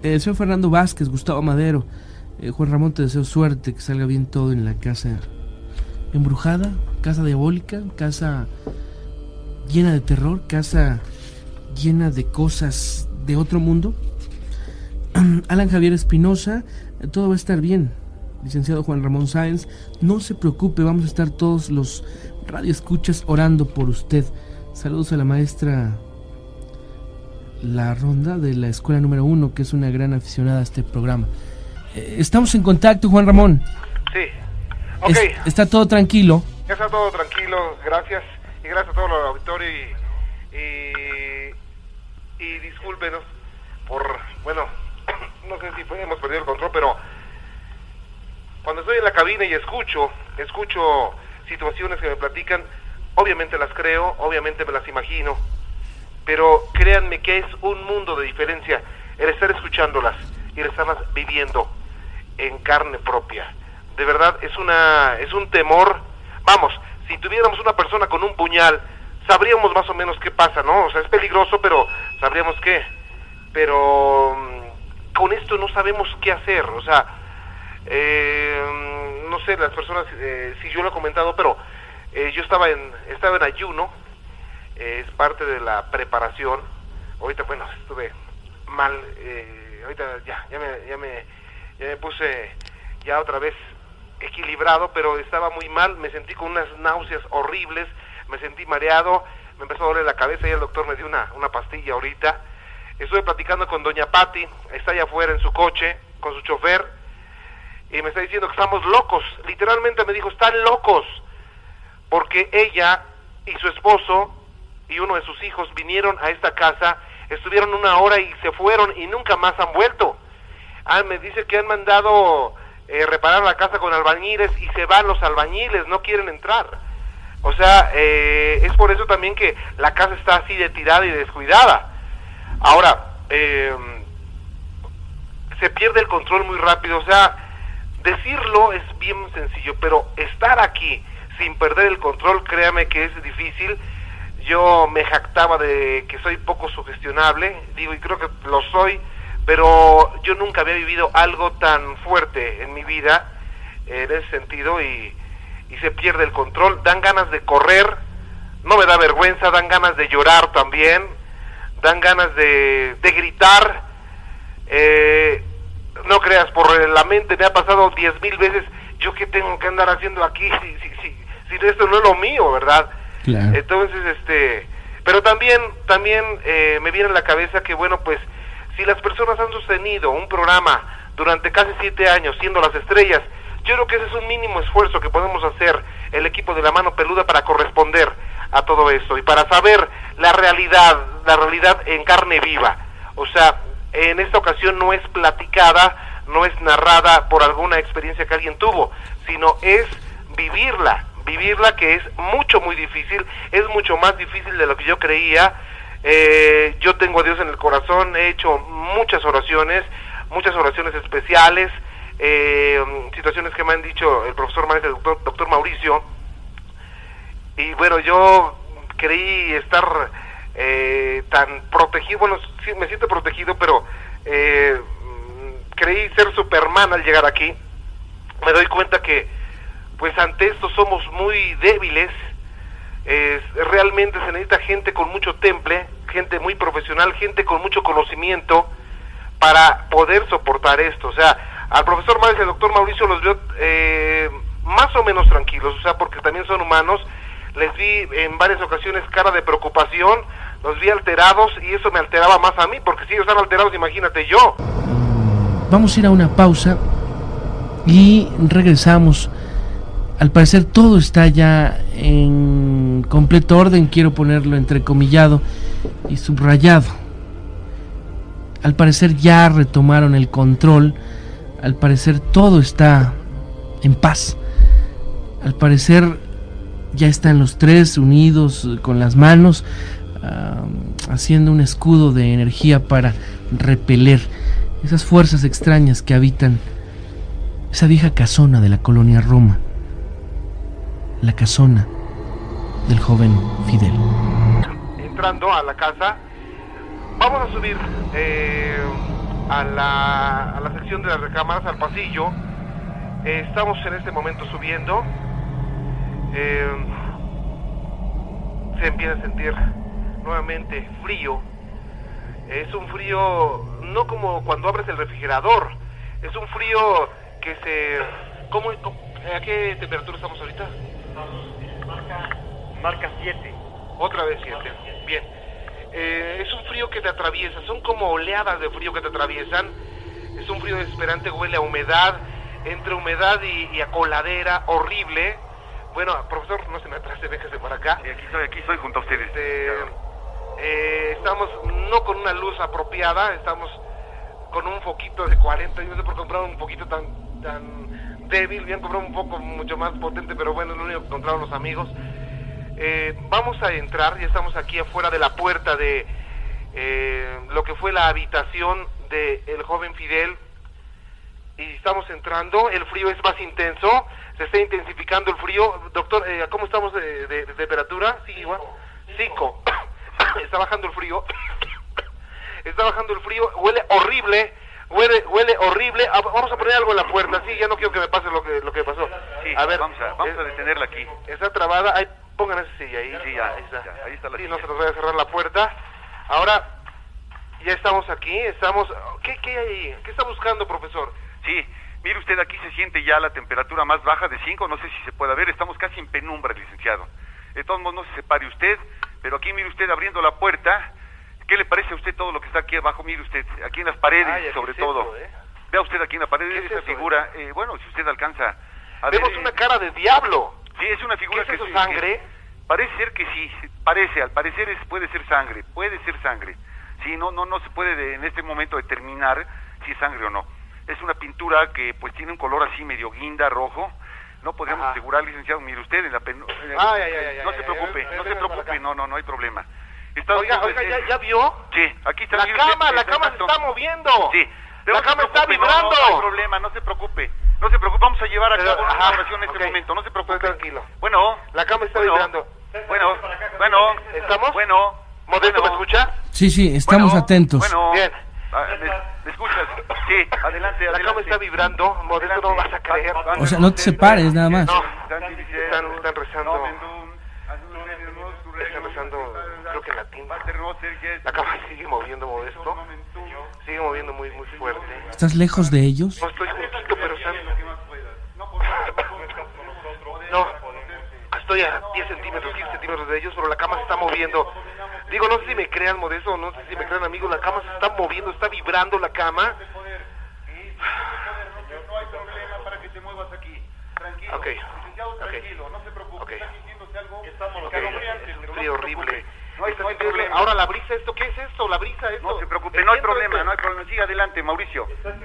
Speaker 4: El señor Fernando Vázquez, Gustavo Madero, eh, Juan Ramón, te deseo suerte, que salga bien todo en la casa embrujada, casa diabólica, casa llena de terror, casa llena de cosas de otro mundo. Alan Javier Espinosa, todo va a estar bien. Licenciado Juan Ramón Sáenz, no se preocupe, vamos a estar todos los radioescuchas orando por usted. Saludos a la maestra La Ronda de la Escuela Número Uno, que es una gran aficionada a este programa. Eh, estamos en contacto, Juan Ramón.
Speaker 2: Sí. Ok.
Speaker 4: está todo tranquilo.
Speaker 2: Está todo tranquilo, gracias y gracias a todo el auditorio y, y, discúlpenos por, bueno, no sé si hemos perdido el control, pero cuando estoy en la cabina y escucho, escucho situaciones que me platican, obviamente las creo, obviamente me las imagino, pero créanme que es un mundo de diferencia el estar escuchándolas y el estarlas viviendo en carne propia. De verdad es una es un temor, vamos, si tuviéramos una persona con un puñal, sabríamos más o menos qué pasa, ¿no? O sea, es peligroso, pero sabríamos qué. Pero mm, con esto no sabemos qué hacer, o sea, eh, no sé, las personas, eh, si yo lo he comentado, pero eh, yo estaba en, estaba en ayuno, es parte de la preparación. Ahorita, bueno, estuve mal, ahorita ya, ya me, ya me, ya me puse ya otra vez equilibrado, pero estaba muy mal, me sentí con unas náuseas horribles, me sentí mareado, me empezó a doler la cabeza y el doctor me dio una, una pastilla ahorita. Estuve platicando con doña Patti, está allá afuera en su coche, con su chofer, y me está diciendo que estamos locos, literalmente me dijo, están locos, porque ella y su esposo y uno de sus hijos vinieron a esta casa, estuvieron una hora y se fueron y nunca más han vuelto. Ah, me dice que han mandado eh, reparar la casa con albañiles y se van los albañiles, no quieren entrar. O sea, eh, es por eso también que la casa está así de tirada y descuidada. Ahora, eh, se pierde el control muy rápido, o sea, decirlo es bien sencillo, pero estar aquí sin perder el control, créame que es difícil. Yo me jactaba de que soy poco sugestionable, digo, y creo que lo soy, pero yo nunca había vivido algo tan fuerte en mi vida en ese sentido y, se pierde el control, dan ganas de correr, no me da vergüenza, dan ganas de llorar también, dan ganas de, de gritar, eh, no creas, por la mente me ha pasado diez mil veces, yo qué tengo que andar haciendo aquí si, si, si, si esto no es lo mío, ¿verdad? Entonces, este, pero también, también eh, me viene a la cabeza que, bueno, pues, si las personas han sostenido un programa durante casi siete años siendo las estrellas, yo creo que ese es un mínimo esfuerzo que podemos hacer el equipo de la mano peluda para corresponder a todo esto y para saber la realidad, la realidad en carne viva. O sea, en esta ocasión no es platicada, no es narrada por alguna experiencia que alguien tuvo, sino es vivirla, vivirla que es mucho, muy difícil, es mucho más difícil de lo que yo creía eh, yo tengo a Dios en el corazón, he hecho muchas oraciones, muchas oraciones especiales, eh, situaciones que me han dicho el profesor maestro, el doctor, Mauricio. Y bueno, yo creí estar eh, tan protegido, bueno, sí, me siento protegido, pero eh, creí ser Superman al llegar aquí. Me doy cuenta que, pues ante esto somos muy débiles, realmente se necesita gente con mucho temple, gente muy profesional, gente con mucho conocimiento para poder soportar esto. O sea, al profesor Mauricio y al doctor Mauricio los veo eh, más o menos tranquilos, o sea, porque también son humanos. Les vi en varias ocasiones cara de preocupación, los vi alterados y eso me alteraba más a mí, porque si ellos están alterados, imagínate yo.
Speaker 4: Vamos a ir a una pausa y regresamos. Al parecer todo está ya en completo orden, quiero ponerlo entrecomillado y subrayado. Al parecer ya retomaron el control, al parecer todo está en paz, al parecer Ya están los tres unidos con las manos, haciendo un escudo de energía para repeler esas fuerzas extrañas que habitan esa vieja casona de la colonia Roma, la casona del joven Fidel.
Speaker 2: Entrando a la casa, vamos a subir eh, a, la, a la sección de las recámaras, al pasillo. Eh, estamos en este momento subiendo. Eh, se empieza a sentir nuevamente frío. Es un frío no como cuando abres el refrigerador. Es un frío que se... ¿Cómo, ¿A qué temperatura estamos ahorita?
Speaker 5: Marca 7.
Speaker 2: Otra vez 7. Bien. Eh, es un frío que te atraviesa. Son como oleadas de frío que te atraviesan. Es un frío desesperante, huele a humedad. Entre humedad y, y a coladera, horrible. Bueno, profesor, no se me atrase, déjese por acá.
Speaker 1: aquí estoy, aquí estoy junto a ustedes.
Speaker 2: Este, eh, estamos no con una luz apropiada, estamos con un foquito de 40. Yo no sé por comprar un poquito tan, tan débil, bien comprar un poco mucho más potente, pero bueno, es lo único que encontraron los amigos. Eh, vamos a entrar, ya estamos aquí afuera de la puerta de eh, lo que fue la habitación del el joven Fidel. Y estamos entrando, el frío es más intenso, se está intensificando el frío. Doctor, eh, ¿cómo estamos de, de- de temperatura? Sí, igual. Cinco. está bajando el frío. está bajando el frío, huele horrible. Huele, huele horrible. Ah, Vamos a poner algo en la puerta, sí, ya no quiero que me pase lo que, lo que pasó.
Speaker 1: Sí,
Speaker 2: a ver,
Speaker 1: vamos a, vamos
Speaker 2: es-
Speaker 1: a detenerla aquí.
Speaker 2: Está trabada, ahí, pongan esa silla ahí.
Speaker 1: Sí, ya,
Speaker 2: ahí está.
Speaker 1: ya, ahí está la
Speaker 2: Sí,
Speaker 1: silla.
Speaker 2: no se nos vaya a cerrar la puerta. Ahora, ya estamos aquí, estamos... ¿Qué, qué hay ahí? ¿Qué está buscando, profesor?
Speaker 1: Sí, mire usted, aquí se siente ya la temperatura más baja de 5, no sé si se puede ver, estamos casi en penumbra, licenciado. De todos modos, no se separe usted, pero aquí mire usted abriendo la puerta, ¿qué le parece a usted todo lo que está aquí abajo? Mire usted, aquí en las paredes,
Speaker 2: Ay, ¿qué
Speaker 1: sobre
Speaker 2: es
Speaker 1: todo.
Speaker 2: eso, eh?
Speaker 1: Vea usted aquí en la pared
Speaker 2: ¿Qué es
Speaker 1: esa
Speaker 2: eso,
Speaker 1: figura, eh, bueno, si usted alcanza a
Speaker 2: Vemos
Speaker 1: ver... eh,
Speaker 2: una cara de diablo.
Speaker 1: Sí, es una figura
Speaker 2: ¿Qué es
Speaker 1: que
Speaker 2: eso,
Speaker 1: se-
Speaker 2: sangre?
Speaker 1: que- parece ser que sí, parece, al parecer es, puede ser sangre, puede ser sangre. Sí, no, no, no se puede de- en este momento determinar si es sangre o no. Es una pintura que pues tiene un color así medio guinda, rojo. No podríamos
Speaker 2: Ajá.
Speaker 1: asegurar, licenciado, mire usted en la pen... eh,
Speaker 2: Ay, ay, ay,
Speaker 1: no se preocupe, no se preocupe, no, no, no hay problema. Está
Speaker 2: Oiga, oiga,
Speaker 1: eh,
Speaker 2: ¿ya, ya vio?
Speaker 1: Sí, aquí está.
Speaker 2: La cama, la
Speaker 1: está
Speaker 2: cama se está moviendo.
Speaker 1: Sí.
Speaker 2: La cama está
Speaker 1: no,
Speaker 2: vibrando.
Speaker 1: No, hay problema, no se preocupe. No se preocupe, vamos a llevar a
Speaker 2: Pero,
Speaker 1: cabo una
Speaker 2: ajá,
Speaker 1: oración en este momento, no se preocupe.
Speaker 2: Estoy tranquilo.
Speaker 1: Bueno.
Speaker 2: La cama está
Speaker 1: bueno,
Speaker 2: vibrando.
Speaker 1: Bueno, bueno.
Speaker 2: ¿Estamos?
Speaker 1: Bueno.
Speaker 2: ¿Modesto me escucha?
Speaker 4: Sí, sí, estamos
Speaker 1: Bueno,
Speaker 4: atentos.
Speaker 1: Bueno.
Speaker 2: Bien.
Speaker 1: Ah, ¿Me, me escuchas? Sí, adelante,
Speaker 2: La
Speaker 1: adelante.
Speaker 2: cama está vibrando. Modesto, no vas a creer.
Speaker 4: O sea, no te separes nada más.
Speaker 2: No, están, están rezando. Están rezando, creo que en latín. La cama sigue moviendo, Modesto. Sigue moviendo muy, muy fuerte.
Speaker 4: ¿Estás lejos de ellos?
Speaker 2: No estoy juntito, pero están... No, estoy a 10 centímetros, 15 centímetros de ellos, pero la cama se está moviendo. Digo, no sé si me crean, Modesto, no sé si me crean, amigos, la cama se está moviendo, está vibrando la cama. Ok, ok.
Speaker 1: tranquilo, no se preocupe.
Speaker 2: Ok.
Speaker 1: Está sintiéndose algo
Speaker 2: Ok,
Speaker 1: escalofriante,
Speaker 2: es
Speaker 1: pero
Speaker 2: frío
Speaker 1: no se
Speaker 2: horrible.
Speaker 1: No hay, no hay problema.
Speaker 2: Ahora la brisa, ¿esto qué es esto? La brisa, esto.
Speaker 1: No se preocupe, no hay problema, no hay problema. Siga adelante, Mauricio.
Speaker 2: Están,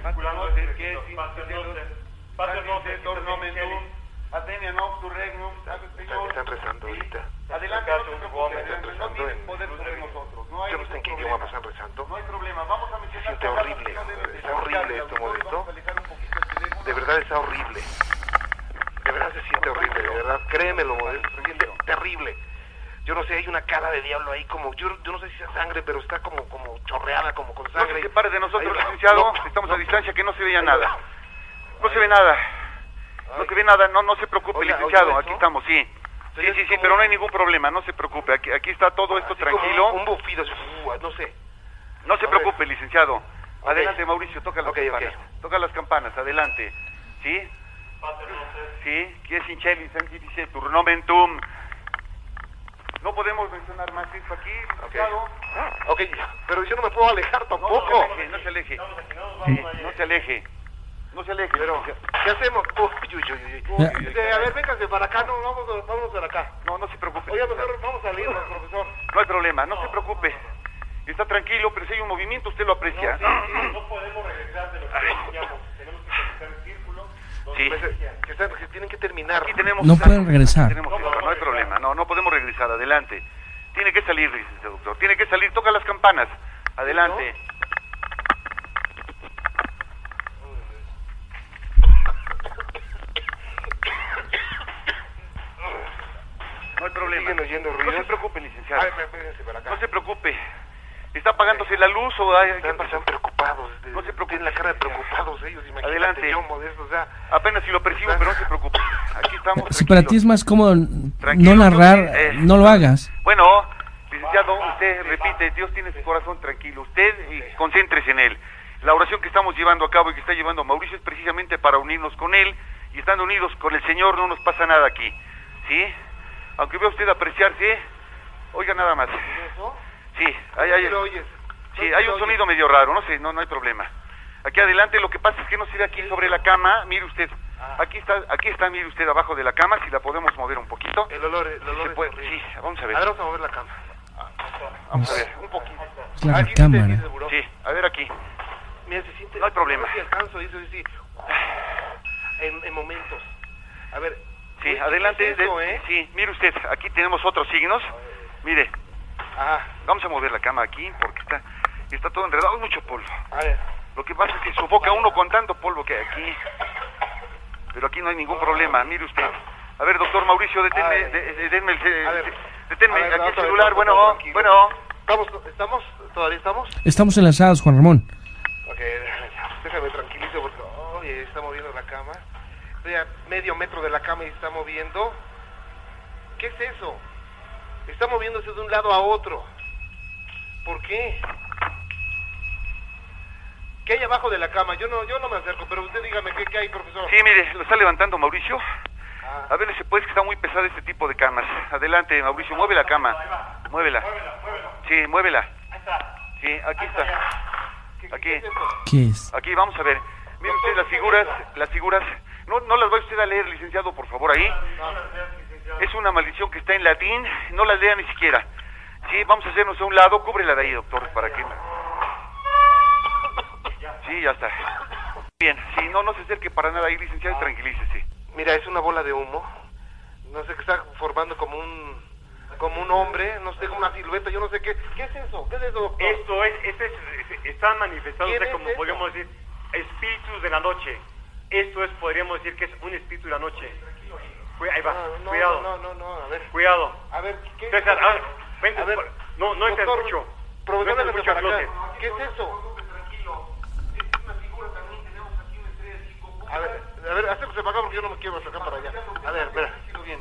Speaker 2: están rezando ahorita.
Speaker 1: Adelante, se.
Speaker 2: Están rezando en...
Speaker 1: poder sobre nosotros. No hay
Speaker 2: Yo no sé en qué idioma
Speaker 1: problema.
Speaker 2: están rezando.
Speaker 1: No hay problema. Vamos a
Speaker 2: Se
Speaker 1: mencionar
Speaker 2: siente
Speaker 1: cada
Speaker 2: horrible. Está horrible esto, Modesto. De verdad está horrible. De verdad se siente horrible, de verdad. Créemelo, Modesto. Se siente terrible. Yo no sé, hay una cara de diablo ahí como... Yo, yo no sé si es sangre, pero está como, como chorreada, como con
Speaker 1: No
Speaker 2: sangre.
Speaker 1: se separe de nosotros,
Speaker 2: Ahí
Speaker 1: licenciado.
Speaker 2: No,
Speaker 1: Estamos
Speaker 2: no.
Speaker 1: a distancia, que no se veía
Speaker 2: Ahí
Speaker 1: nada. No se ve nada. No se ve nada, no, no se preocupe,
Speaker 2: Oiga,
Speaker 1: licenciado.
Speaker 2: oiga,
Speaker 1: Aquí estamos, sí. Sí, sí, sí, pero no hay ningún problema, no se preocupe. Aquí, aquí está todo esto tranquilo.
Speaker 2: Un, un bufido, así, uh, no sé.
Speaker 1: No se
Speaker 2: A ver.
Speaker 1: preocupe, licenciado. Adelante, Mauricio, toca las campanas. Toca las campanas, adelante. ¿Sí? Sí, que es turnomentum. No podemos mencionar más esto aquí, licenciado.
Speaker 2: Ok, pero yo no me puedo alejar
Speaker 1: No,
Speaker 2: tampoco.
Speaker 1: no se aleje, no se aleje. No se aleje. No se aleje.
Speaker 2: Pero, ¿qué hacemos? Uy, uy, uy, uy. Este, a ver, véngase para acá, no, vamos, vamos para acá.
Speaker 1: No, no se preocupe.
Speaker 2: Oiga, mejor vamos a salirnos, profesor.
Speaker 1: No hay problema, no se preocupe. Está tranquilo, pero si hay un movimiento, usted lo aprecia.
Speaker 5: No podemos regresar de lo que decíamos.
Speaker 1: Sí.
Speaker 2: Que, están- que tienen que terminar.
Speaker 1: Aquí tenemos...
Speaker 4: No pueden regresar.
Speaker 1: Tenemos cita, no hay problema, no, no podemos regresar, adelante. Tiene que salir, dice el doctor, tiene que salir, toca las campanas, adelante. No hay problema.
Speaker 2: Siguen oyendo
Speaker 1: No se preocupe, licenciado.
Speaker 2: A ver, vénganse para acá.
Speaker 1: No se preocupe. ¿Está apagándose la luz o hay,
Speaker 2: Están, están preocupados. de-
Speaker 1: No se preocupe.
Speaker 2: Tienen la cara de preocupados ellos. Imagínate
Speaker 1: Adelante.
Speaker 2: yo, Modesto, o sea...
Speaker 1: Apenas si lo percibo, pero no se preocupe. Aquí estamos.
Speaker 4: Si para ti es más cómodo
Speaker 1: Tranquilo,
Speaker 4: no narrar,
Speaker 1: eh,
Speaker 4: no lo hagas.
Speaker 1: Bueno, licenciado, usted repite, Dios tiene su corazón tranquilo. Usted eh, concéntrese en él. La oración que estamos llevando a cabo y que está llevando Mauricio es precisamente para unirnos con él y estando unidos con el Señor no nos pasa nada aquí. ¿Sí? Aunque vea usted apreciarse, oiga nada más.
Speaker 2: ¿Eso?
Speaker 1: Sí, hay, hay,
Speaker 2: ¿Sí lo oyes?
Speaker 1: sí,
Speaker 2: ¿Sí
Speaker 1: hay
Speaker 2: lo
Speaker 1: un
Speaker 2: oyes?
Speaker 1: sonido medio raro, no sé, no, no hay problema. Aquí adelante lo que pasa es que no se ve aquí sobre la cama, mire usted.
Speaker 2: Ah.
Speaker 1: Aquí está, aquí está, mire usted abajo de la cama, si la podemos mover un poquito.
Speaker 2: El olor, el olor
Speaker 1: Se
Speaker 2: es
Speaker 1: puede- sí, vamos a ver.
Speaker 2: A ver, vamos a mover la cama.
Speaker 1: Vamos a ver, un poquito.
Speaker 4: Es la
Speaker 2: Aquí buró.
Speaker 1: Sí, a ver aquí.
Speaker 2: Mira, se siente...
Speaker 1: No hay problema.
Speaker 2: No sé si alcanzo, dice, sí. En, en momentos. A ver...
Speaker 1: Sí,
Speaker 2: Uy, ¿qué
Speaker 1: adelante.
Speaker 2: es eso,
Speaker 1: de-
Speaker 2: eh?
Speaker 1: Sí, mire usted, aquí tenemos otros signos. Mire,
Speaker 2: Ah,
Speaker 1: vamos a mover la cama aquí porque está, está todo enredado, hay mucho polvo.
Speaker 2: a ver.
Speaker 1: Lo que pasa es que sofoca uno con tanto polvo que hay aquí. Pero aquí no hay ningún problema, mire usted. A ver, doctor Mauricio, deténme, deténme
Speaker 2: ver,
Speaker 1: aquí el celular. Bueno, bueno.
Speaker 2: ¿Estamos, ¿Estamos? ¿Todavía estamos?
Speaker 4: Estamos enlazados, Juan Ramón.
Speaker 2: Ok, déjame tranquilizo porque oye, está moviendo la cama. Estoy a medio metro de la cama y está moviendo. ¿Qué es eso? Está moviéndose de un lado a otro. ¿Por qué? ¿Qué hay abajo de la cama? Yo no, yo no me acerco, pero usted dígame qué, qué hay, profesor.
Speaker 1: Sí, mire, lo está levantando Mauricio.
Speaker 2: Ah,
Speaker 1: A ver, se puede, que está muy pesado este tipo de camas. Adelante, Mauricio, mueve la cama. Muévela. Sí, muévela. Sí, aquí está. Aquí.
Speaker 2: ¿Qué es eso?
Speaker 4: ¿Qué es?
Speaker 1: Aquí, vamos a ver. Mire usted las figuras, las figuras. No, no las va usted a leer, licenciado, por favor, ahí. Es una maldición que está en latín, no las lea ni siquiera. Sí, vamos a hacernos a un lado, cúbrela de ahí, doctor, para que... Sí, ya está. Bien, sí, no, no se acerque para nada ahí, licenciado, tranquilícese.
Speaker 2: Mira, es una bola de humo. No sé qué está formando como un como un hombre, no sé, como una silueta, yo no sé qué. ¿Qué es eso? ¿Qué es eso, doctor?
Speaker 5: Esto es, este es, es- están manifestándose
Speaker 2: ¿Quién es
Speaker 5: como
Speaker 2: eso?
Speaker 5: podríamos decir espíritus de la noche. Esto es, podríamos decir que es un espíritu de la noche. Cu- ahí va,
Speaker 2: No, no,
Speaker 5: cuidado,
Speaker 2: no, no, no, a ver.
Speaker 5: cuidado.
Speaker 2: A ver, ¿qué es
Speaker 5: César,
Speaker 2: eso?
Speaker 5: ah, vente,
Speaker 2: A ver,
Speaker 5: no, no escucho.
Speaker 2: Profesor,
Speaker 5: no al
Speaker 2: acá. ¿Qué es eso? A ver, a ver, acérquese para acá porque yo no me quiero acercar para allá. A ver, espera. bien.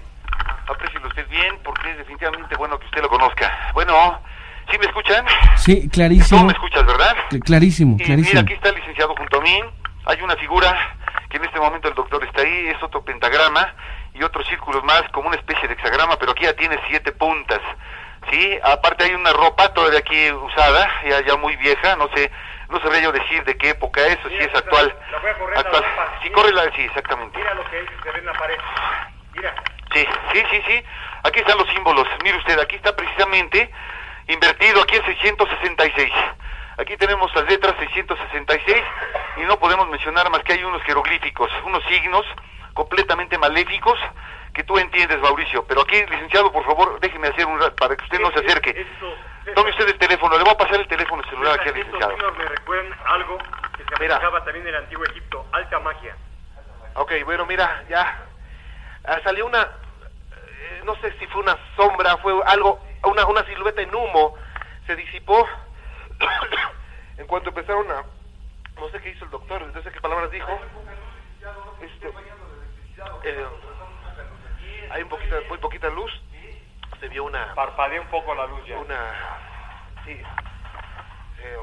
Speaker 1: Aprécielo usted bien, porque es definitivamente bueno que usted lo conozca. Bueno, ¿sí me escuchan?
Speaker 4: Sí,
Speaker 1: Tú
Speaker 4: clarísimo.
Speaker 1: me escuchas, ¿verdad?
Speaker 4: Cl- Clarísimo,
Speaker 1: Y
Speaker 4: clarísimo.
Speaker 1: mira, aquí está el licenciado junto a mí. Hay una figura que en este momento el doctor está ahí, es otro pentagrama y otros círculos más, como una especie de hexagrama, pero aquí ya tiene siete puntas. Sí, aparte hay una ropa todavía aquí usada, ya, ya muy vieja, no sé, no sabría yo decir de qué época es o si es actual.
Speaker 5: la voy a correr la
Speaker 1: actual.
Speaker 5: ropa.
Speaker 1: Sí,
Speaker 5: Mira.
Speaker 1: corre la, sí, exactamente.
Speaker 5: Mira lo que se ve en la pared. Mira,
Speaker 1: Sí, sí, sí, sí. Aquí están los símbolos. Mire usted, aquí está precisamente invertido aquí en 666. Aquí tenemos las letras 666 y no podemos mencionar más que hay unos jeroglíficos, unos signos completamente maléficos que tú entiendes, Mauricio. Pero aquí, licenciado, por favor, déjeme hacer un rato para que usted no se acerque. Tome usted el teléfono, le voy a pasar el teléfono celular aquí al licenciado.
Speaker 5: me recuerdan algo que se
Speaker 2: Mira.
Speaker 5: aplicaba también en el antiguo Egipto, alta magia.
Speaker 2: Ok, bueno, mira, ya. Ah, salió una. eh, no sé si fue una sombra, fue algo, una, una silueta en humo. Se disipó. en cuanto empezaron a. No sé qué hizo el doctor, no sé qué palabras dijo. Este, eh, hay un poquito, muy poquita luz. Se vio una.
Speaker 5: Parpadea un poco la luz ya.
Speaker 2: una sí eh,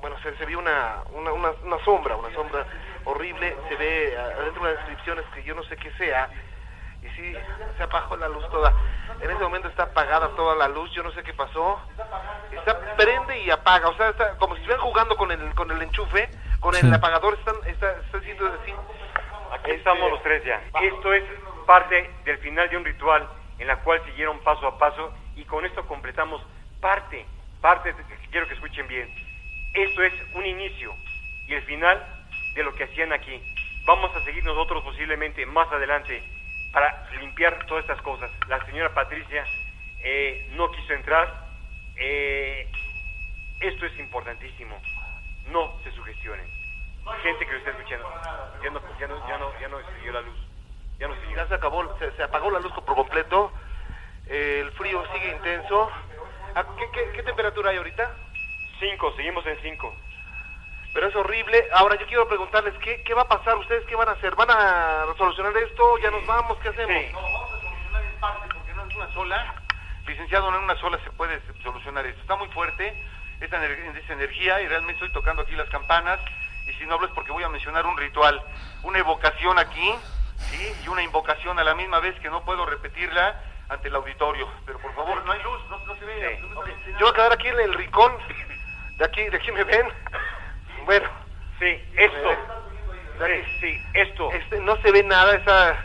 Speaker 2: bueno se, se vio una, una, una, una sombra una sombra horrible se ve adentro de las descripciones que yo no sé qué sea y sí se apagó la luz toda en ese momento está apagada toda la luz yo no sé qué pasó está prende y apaga o sea está como si estuvieran jugando con el con el enchufe con el
Speaker 4: Sí.
Speaker 2: apagador están está, está haciendo así
Speaker 5: estamos los tres ya. Esto es parte del final de un ritual en la cual siguieron paso a paso y con esto completamos parte, parte, de- quiero que escuchen bien. Esto es un inicio y el final de lo que hacían aquí.
Speaker 3: Vamos a seguir nosotros posiblemente más adelante para limpiar todas estas cosas. La señora Patricia eh, no quiso entrar. Eh, esto es importantísimo. No se sugestionen. Gente que lo está escuchando. Ya no, ya no, ya no, ya no siguió la luz. Ya no siguió.
Speaker 2: Ya se acabó, se, se apagó la luz por completo. Eh, el frío sigue intenso. ¿A ¿Qué, qué, qué temperatura hay ahorita?
Speaker 3: Cinco, seguimos en cinco.
Speaker 2: Pero es horrible. Ahora yo quiero preguntarles, ¿qué, qué va a pasar? ¿Ustedes qué van a hacer? ¿Van a solucionar esto? ¿Ya nos vamos? ¿Qué hacemos?
Speaker 1: No, vamos a solucionar en parte porque no es una sola. Licenciado, no en una sola se puede solucionar esto. Está muy fuerte esta, esta energía y realmente estoy tocando aquí las campanas. Y si no hablo es porque voy a mencionar un ritual, una evocación aquí, ¿sí? Y una invocación a la misma vez que no puedo repetirla ante el auditorio. Pero por favor, no hay luz, no, no se ve.
Speaker 2: Yo voy a quedar aquí en el rincón. De aquí, de aquí me ven. Bueno.
Speaker 3: Sí, esto. Sí, sí, esto.
Speaker 2: Este, no se ve nada esa...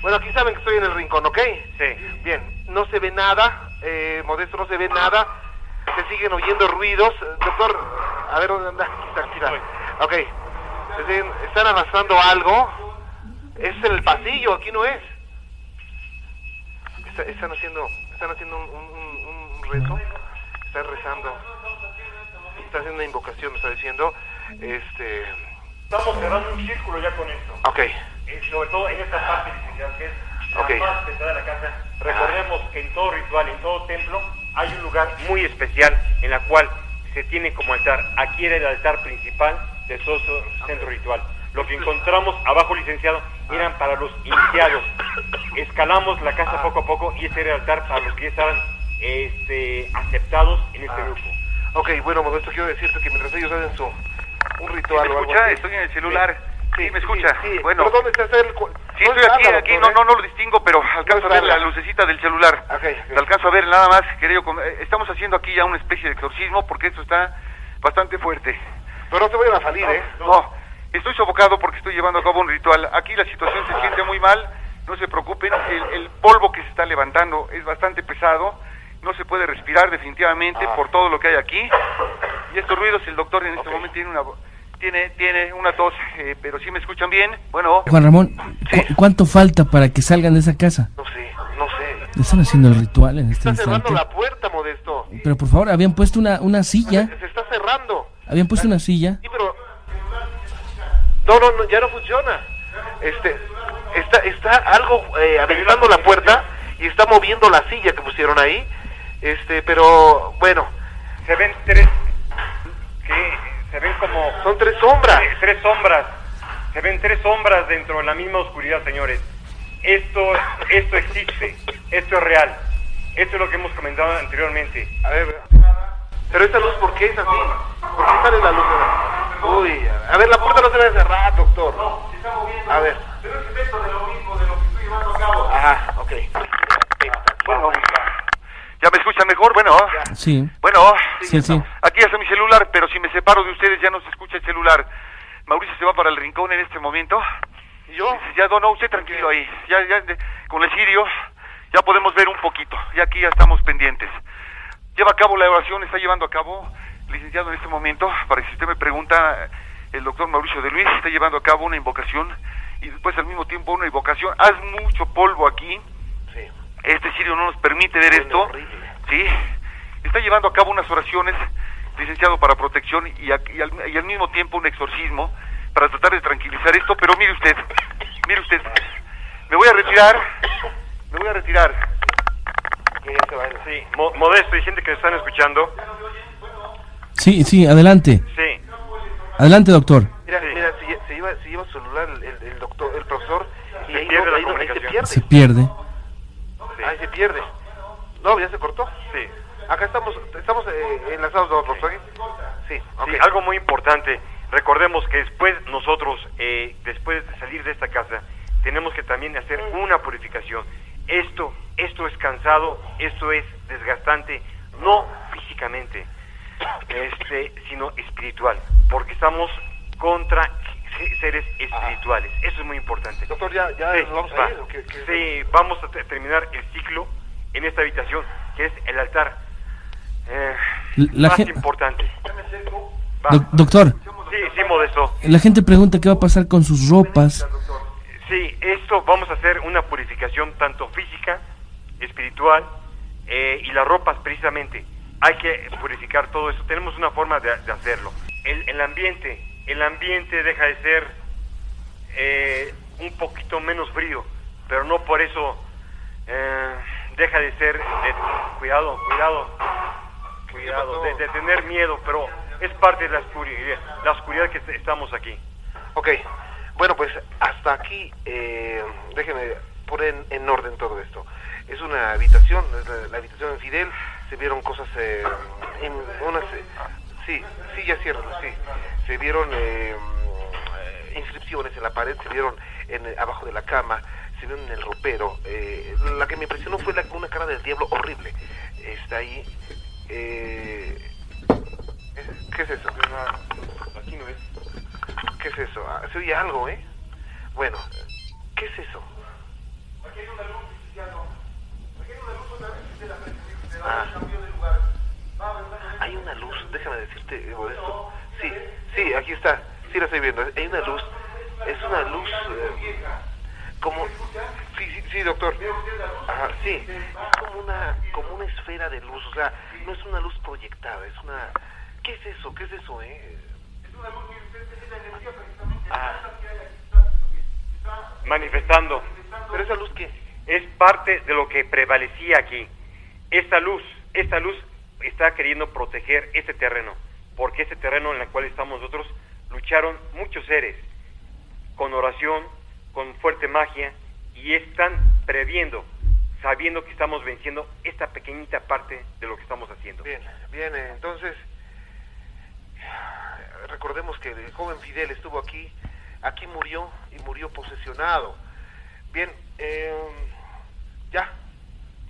Speaker 2: Bueno, aquí saben que estoy en el rincón, ¿ok?
Speaker 3: Sí.
Speaker 2: Bien, no se ve nada, eh, Modesto, no se ve nada. Se siguen oyendo ruidos. Doctor, a ver dónde anda. Aquí está, aquí está. Ok. Están arrastrando algo. Es el pasillo, aquí no es. Está- están haciendo, están haciendo un, un- rezo. Están rezando. Están haciendo una invocación, me está diciendo. Este.
Speaker 3: Estamos cerrando un círculo ya con esto.
Speaker 2: Ok.
Speaker 3: Eh, sobre todo en esta parte, que es la
Speaker 2: Ok.
Speaker 3: más pesada de la casa. Recordemos que en todo ritual, en todo templo, hay un lugar muy especial en la cual se tiene como altar. Aquí era el altar principal de todo centro ritual. Lo que encontramos abajo, licenciado, eran para los iniciados. Escalamos la casa poco a poco y ese era el altar para los que ya estaban este, aceptados en este grupo.
Speaker 2: Ok, bueno, Modesto, quiero decirte que mientras ellos hacen su un ritual
Speaker 1: ¿Me
Speaker 2: o algo
Speaker 1: escucha?
Speaker 2: así-
Speaker 1: Estoy en el celular.
Speaker 2: Sí,
Speaker 1: Sí, me escucha.
Speaker 2: sí, sí.
Speaker 1: Bueno.
Speaker 2: ¿Pero dónde está el
Speaker 1: Sí,
Speaker 2: ¿Dónde
Speaker 1: estoy aquí, aquí,
Speaker 2: doctor,
Speaker 1: no, no, no lo distingo, pero alcanzo a ver la lucecita del celular.
Speaker 2: Ok, ok.
Speaker 1: La alcanzo a ver nada más, querido. eh, Estamos haciendo aquí ya una especie de exorcismo porque esto está bastante fuerte.
Speaker 2: Pero no te vayan a salir, ¿eh?
Speaker 1: No, estoy sofocado porque estoy llevando a cabo un ritual. Aquí la situación se siente muy mal, no se preocupen. El, el polvo que se está levantando es bastante pesado, no se puede respirar definitivamente
Speaker 2: Ah.
Speaker 1: por todo lo que hay aquí. Y estos ruidos, el doctor en este momento tiene una tiene tiene una tos, eh, pero si me escuchan bien. Bueno,
Speaker 4: Juan Ramón, ¿cu- ¿cuánto falta para que salgan de esa casa?
Speaker 2: No sé, no sé.
Speaker 4: Están haciendo el ritual en este
Speaker 2: Está cerrando
Speaker 4: instante.
Speaker 2: la puerta, Modesto.
Speaker 4: Pero por favor, habían puesto una, una silla.
Speaker 2: Se está cerrando.
Speaker 4: Habían puesto una silla.
Speaker 2: Sí, pero... No, no, no, ya no funciona. Este, está, está algo eh, aventando la puerta y está moviendo la silla que pusieron ahí. Este, pero bueno,
Speaker 3: Se ven tres, que se ven como...
Speaker 2: son tres sombras.
Speaker 3: Tres, tres sombras. Se ven tres sombras dentro de la misma oscuridad, señores. Esto, esto existe. Esto es real. Esto es lo que hemos comentado anteriormente.
Speaker 2: A ver, pero esta luz, ¿por qué es así? ¿Por qué sale la luz? Uy, a ver, la puerta no se debe cerrar, doctor. A ver.
Speaker 1: Pero es efecto de lo mismo, de lo que estoy llevando a cabo.
Speaker 2: Ajá, ok.
Speaker 1: Bueno, ¿ya me escuchan mejor? Bueno,
Speaker 4: Sí.
Speaker 1: bueno,
Speaker 4: Sí, sí.
Speaker 1: aquí está mi celular, pero si me separo de ustedes ya no se escucha el celular. Mauricio se va para el rincón en este momento.
Speaker 2: ¿Y yo?
Speaker 1: Ya, no, no, usted tranquilo ahí. Ya, ya, con el sirio ya podemos ver un poquito. Y aquí ya estamos pendientes. Lleva a cabo la oración, está llevando a cabo, licenciado en este momento, para que si usted me pregunta, el doctor Mauricio de Luis está llevando a cabo una invocación y después al mismo tiempo una invocación. Haz mucho polvo aquí.
Speaker 2: Sí.
Speaker 1: Este sirio no nos permite ver esto.
Speaker 2: horrible.
Speaker 1: Sí. Está llevando a cabo unas oraciones, licenciado, para protección y, a- y al, y al mismo tiempo un exorcismo para tratar de tranquilizar esto. Pero mire usted, mire usted, me voy a retirar, me voy a retirar.
Speaker 3: Sí, Mo- Modesto y gente que están escuchando.
Speaker 4: Sí, sí, adelante.
Speaker 3: Sí.
Speaker 4: Adelante, doctor.
Speaker 2: Mira,
Speaker 3: Sí.
Speaker 2: mira, se, lle- se lleva, se lleva celular el, doctor, el profesor, y
Speaker 3: Se
Speaker 2: ahí,
Speaker 3: pierde
Speaker 2: no,
Speaker 3: la
Speaker 2: ahí, se
Speaker 3: comunicación.
Speaker 2: pierde.
Speaker 4: Se pierde.
Speaker 3: Sí.
Speaker 2: Ahí se pierde. No, ya se cortó.
Speaker 3: Sí.
Speaker 2: Acá estamos, estamos eh, enlazados dos, profesor. Sí, ok.
Speaker 3: Sí, algo muy importante. Recordemos que después nosotros, eh, después de salir de esta casa, tenemos que también hacer una purificación. Esto, esto es cansado, esto es desgastante, no físicamente, este, sino espiritual, porque estamos contra se- seres espirituales. Eso es muy importante.
Speaker 2: Doctor, ya, ya
Speaker 3: Sí,
Speaker 2: nos vamos
Speaker 3: va.
Speaker 2: a ir. ¿o qué- qué-
Speaker 3: Sí, vamos a te- terminar el ciclo en esta habitación, que es el altar eh,
Speaker 4: La
Speaker 3: más importante.
Speaker 4: Doctor,
Speaker 3: Sí, sí, Modesto.
Speaker 4: la gente pregunta qué va a pasar con sus ropas.
Speaker 3: Sí, esto vamos a hacer una purificación tanto física, espiritual eh, y las ropas precisamente. Hay que purificar todo eso. Tenemos una forma de, hacerlo. El, el, ambiente, el ambiente deja de ser eh, un poquito menos frío, pero no por eso eh, deja de ser. Cuidado, cuidado, cuidado, de, de, tener miedo, pero es parte de la oscuridad, la oscuridad que estamos aquí.
Speaker 2: Ok, bueno, pues hasta aquí, eh, déjenme poner en, orden todo esto. Es una habitación, es la, habitación de Fidel, se vieron cosas eh, en unas... Eh, sí, sí, ya cierro, sí. Se vieron eh, inscripciones en la pared, se vieron en, abajo de la cama, se vieron en el ropero. Eh, la que me impresionó fue la, una cara del diablo horrible. Está ahí. Eh, ¿Qué es eso?
Speaker 3: Aquí no es.
Speaker 2: ¿Qué es eso? Ah, se oye algo, ¿eh? Bueno, ¿qué es eso?
Speaker 12: Aquí hay una luz, Cristiano. Aquí hay una luz otra vez de la se
Speaker 2: Ah. Hay una luz, déjame decirte esto. Sí, sí, aquí está. Sí la estoy viendo. Hay una luz. Es una luz eh, como sí, sí, sí, doctor. Ajá, sí. Es como una como una esfera de luz, o sea, no es una luz proyectada, es una ¿Qué es eso? ¿Qué es eso, eh?
Speaker 12: Es una luz que la energía precisamente.
Speaker 2: Ah.
Speaker 3: Manifestando.
Speaker 2: Pero esa luz qué?
Speaker 3: Es parte de lo que prevalecía aquí. Esta luz, esta luz está queriendo proteger este terreno, porque este terreno en el cual estamos nosotros lucharon muchos seres con oración, con fuerte magia y están previendo, sabiendo que estamos venciendo esta pequeñita parte de lo que estamos haciendo.
Speaker 2: Bien, bien, entonces recordemos que el joven Fidel estuvo aquí, aquí murió y murió posesionado. Bien, eh, ya,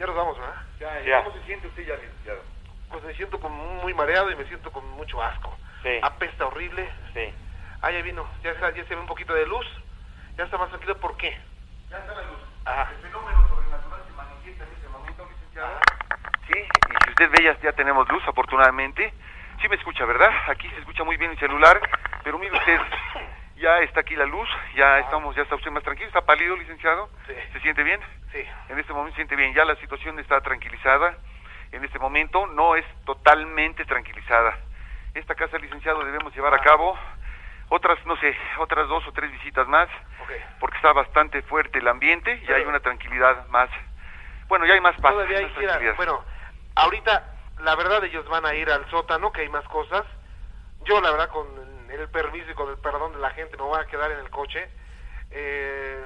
Speaker 2: ya nos vamos, ¿verdad?
Speaker 12: Ya,
Speaker 3: Ya.
Speaker 12: ¿Cómo se siente usted ya, licenciado?
Speaker 2: Pues me siento como muy mareado y me siento con mucho asco.
Speaker 3: Sí.
Speaker 2: Apesta horrible.
Speaker 3: Sí.
Speaker 2: Ah, ya vino, ya, ya se ve un poquito de luz, ya está más tranquilo, ¿por qué?
Speaker 12: Ya está la luz.
Speaker 2: Ajá.
Speaker 12: El fenómeno sobrenatural se manifiesta en este momento, licenciado.
Speaker 1: Sí, y si usted ve, ya, ya tenemos luz, afortunadamente. Sí me escucha, ¿verdad? Aquí se escucha muy bien el celular, pero mire usted, ya está aquí la luz, ya estamos, ya está usted más tranquilo, está pálido, licenciado.
Speaker 2: Sí.
Speaker 1: ¿Se siente bien?
Speaker 2: Sí.
Speaker 1: En este momento se siente bien, ya la situación está tranquilizada. En este momento no es totalmente tranquilizada. Esta casa, licenciado, debemos llevar a cabo otras, no sé, otras dos o tres visitas más,
Speaker 2: Ok.
Speaker 1: porque está bastante fuerte el ambiente y
Speaker 2: Pero-
Speaker 1: hay una tranquilidad más. Bueno, ya hay más paz.
Speaker 2: Todavía hay
Speaker 1: más
Speaker 2: que ir a-
Speaker 1: tranquilidad.
Speaker 2: Bueno, ahorita, la verdad, ellos van a ir al sótano, que hay más cosas. Yo, la verdad, con el permiso y con el perdón de la gente, me voy a quedar en el coche. Eh,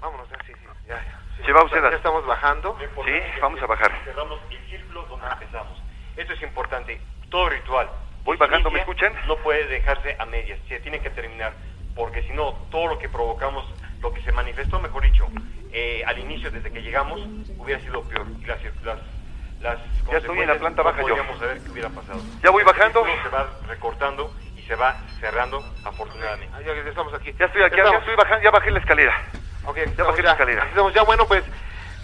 Speaker 2: vámonos, ya, sí, sí, ya. ya. Sí,
Speaker 1: Se va usted a-
Speaker 2: Ya estamos bajando.
Speaker 1: Sí, vamos a bajar.
Speaker 3: Cerramos el círculo donde empezamos. Esto es importante. Todo ritual.
Speaker 1: Voy
Speaker 3: que
Speaker 1: bajando, ¿me escuchan?
Speaker 3: No puede dejarse a medias. Se tiene que terminar. Porque si no, todo lo que provocamos, lo que se manifestó, mejor dicho, eh, al inicio, desde que llegamos, hubiera sido peor. Y las, las,
Speaker 1: Ya estoy en la planta
Speaker 3: no
Speaker 1: baja yo.
Speaker 3: podríamos saber qué hubiera pasado.
Speaker 1: Ya voy bajando.
Speaker 3: Se va recortando se va cerrando, afortunadamente.
Speaker 2: Ah, ya, ya estamos aquí.
Speaker 1: Ya estoy aquí, ya estoy bajando, ya bajé la escalera.
Speaker 2: Ok,
Speaker 1: Ya bajé la escalera.
Speaker 2: aquí estamos ya, bueno, pues,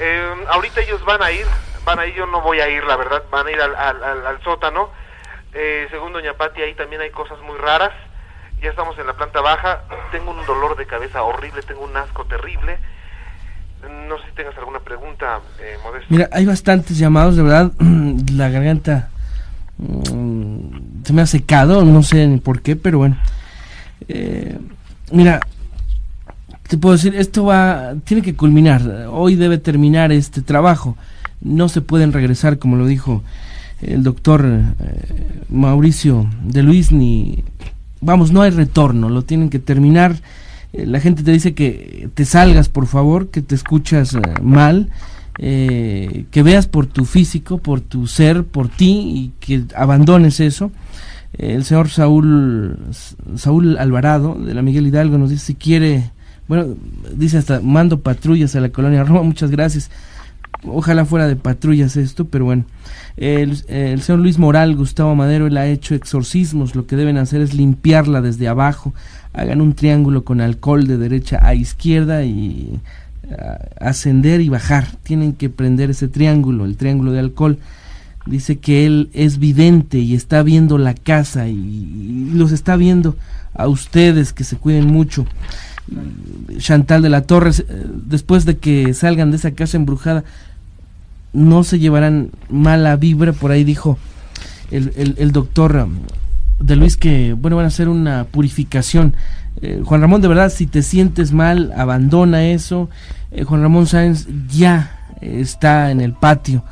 Speaker 2: eh, ahorita ellos van a ir, van a ir, yo no voy a ir, la verdad, van a ir al, al, al- al sótano. Eh, según Doña Pati, ahí también hay cosas muy raras. Ya estamos en la planta baja. Tengo un dolor de cabeza horrible, tengo un asco terrible. No sé si tengas alguna pregunta, eh, Modesto.
Speaker 4: Mira, hay bastantes llamados, de verdad. La garganta mm, se me ha secado, no sé ni por qué, pero bueno. Eh, mira, te puedo decir, esto va, tiene que culminar. Hoy debe terminar este trabajo. No se pueden regresar, como lo dijo el doctor eh, Mauricio de Luis, ni. Vamos, no hay retorno, lo tienen que terminar. Eh, la gente te dice que te salgas, por favor, que te escuchas eh, mal, eh, que veas por tu físico, por tu ser, por ti y que abandones eso. Eh, el señor Saúl Saúl Alvarado de la Miguel Hidalgo nos dice si quiere, bueno, dice hasta mando patrullas a la colonia Roma, muchas gracias. Ojalá fuera de patrullas esto, pero bueno. El, el señor Luis Moral, Gustavo Madero, él ha hecho exorcismos. Lo que deben hacer es limpiarla desde abajo. Hagan un triángulo con alcohol de derecha a izquierda y ascender y bajar. Tienen que prender ese triángulo, el triángulo de alcohol. Dice que él es vidente y está viendo la casa y, los está viendo a ustedes que se cuiden mucho. Chantal de la Torre, eh, después de que salgan de esa casa embrujada, no se llevarán mala vibra, por ahí dijo el, el, el doctor um, de Luis que, bueno, van a hacer una purificación. Eh, Juan Ramón, de verdad, si te sientes mal, abandona eso. Eh, Juan Ramón Sáenz ya está en el patio.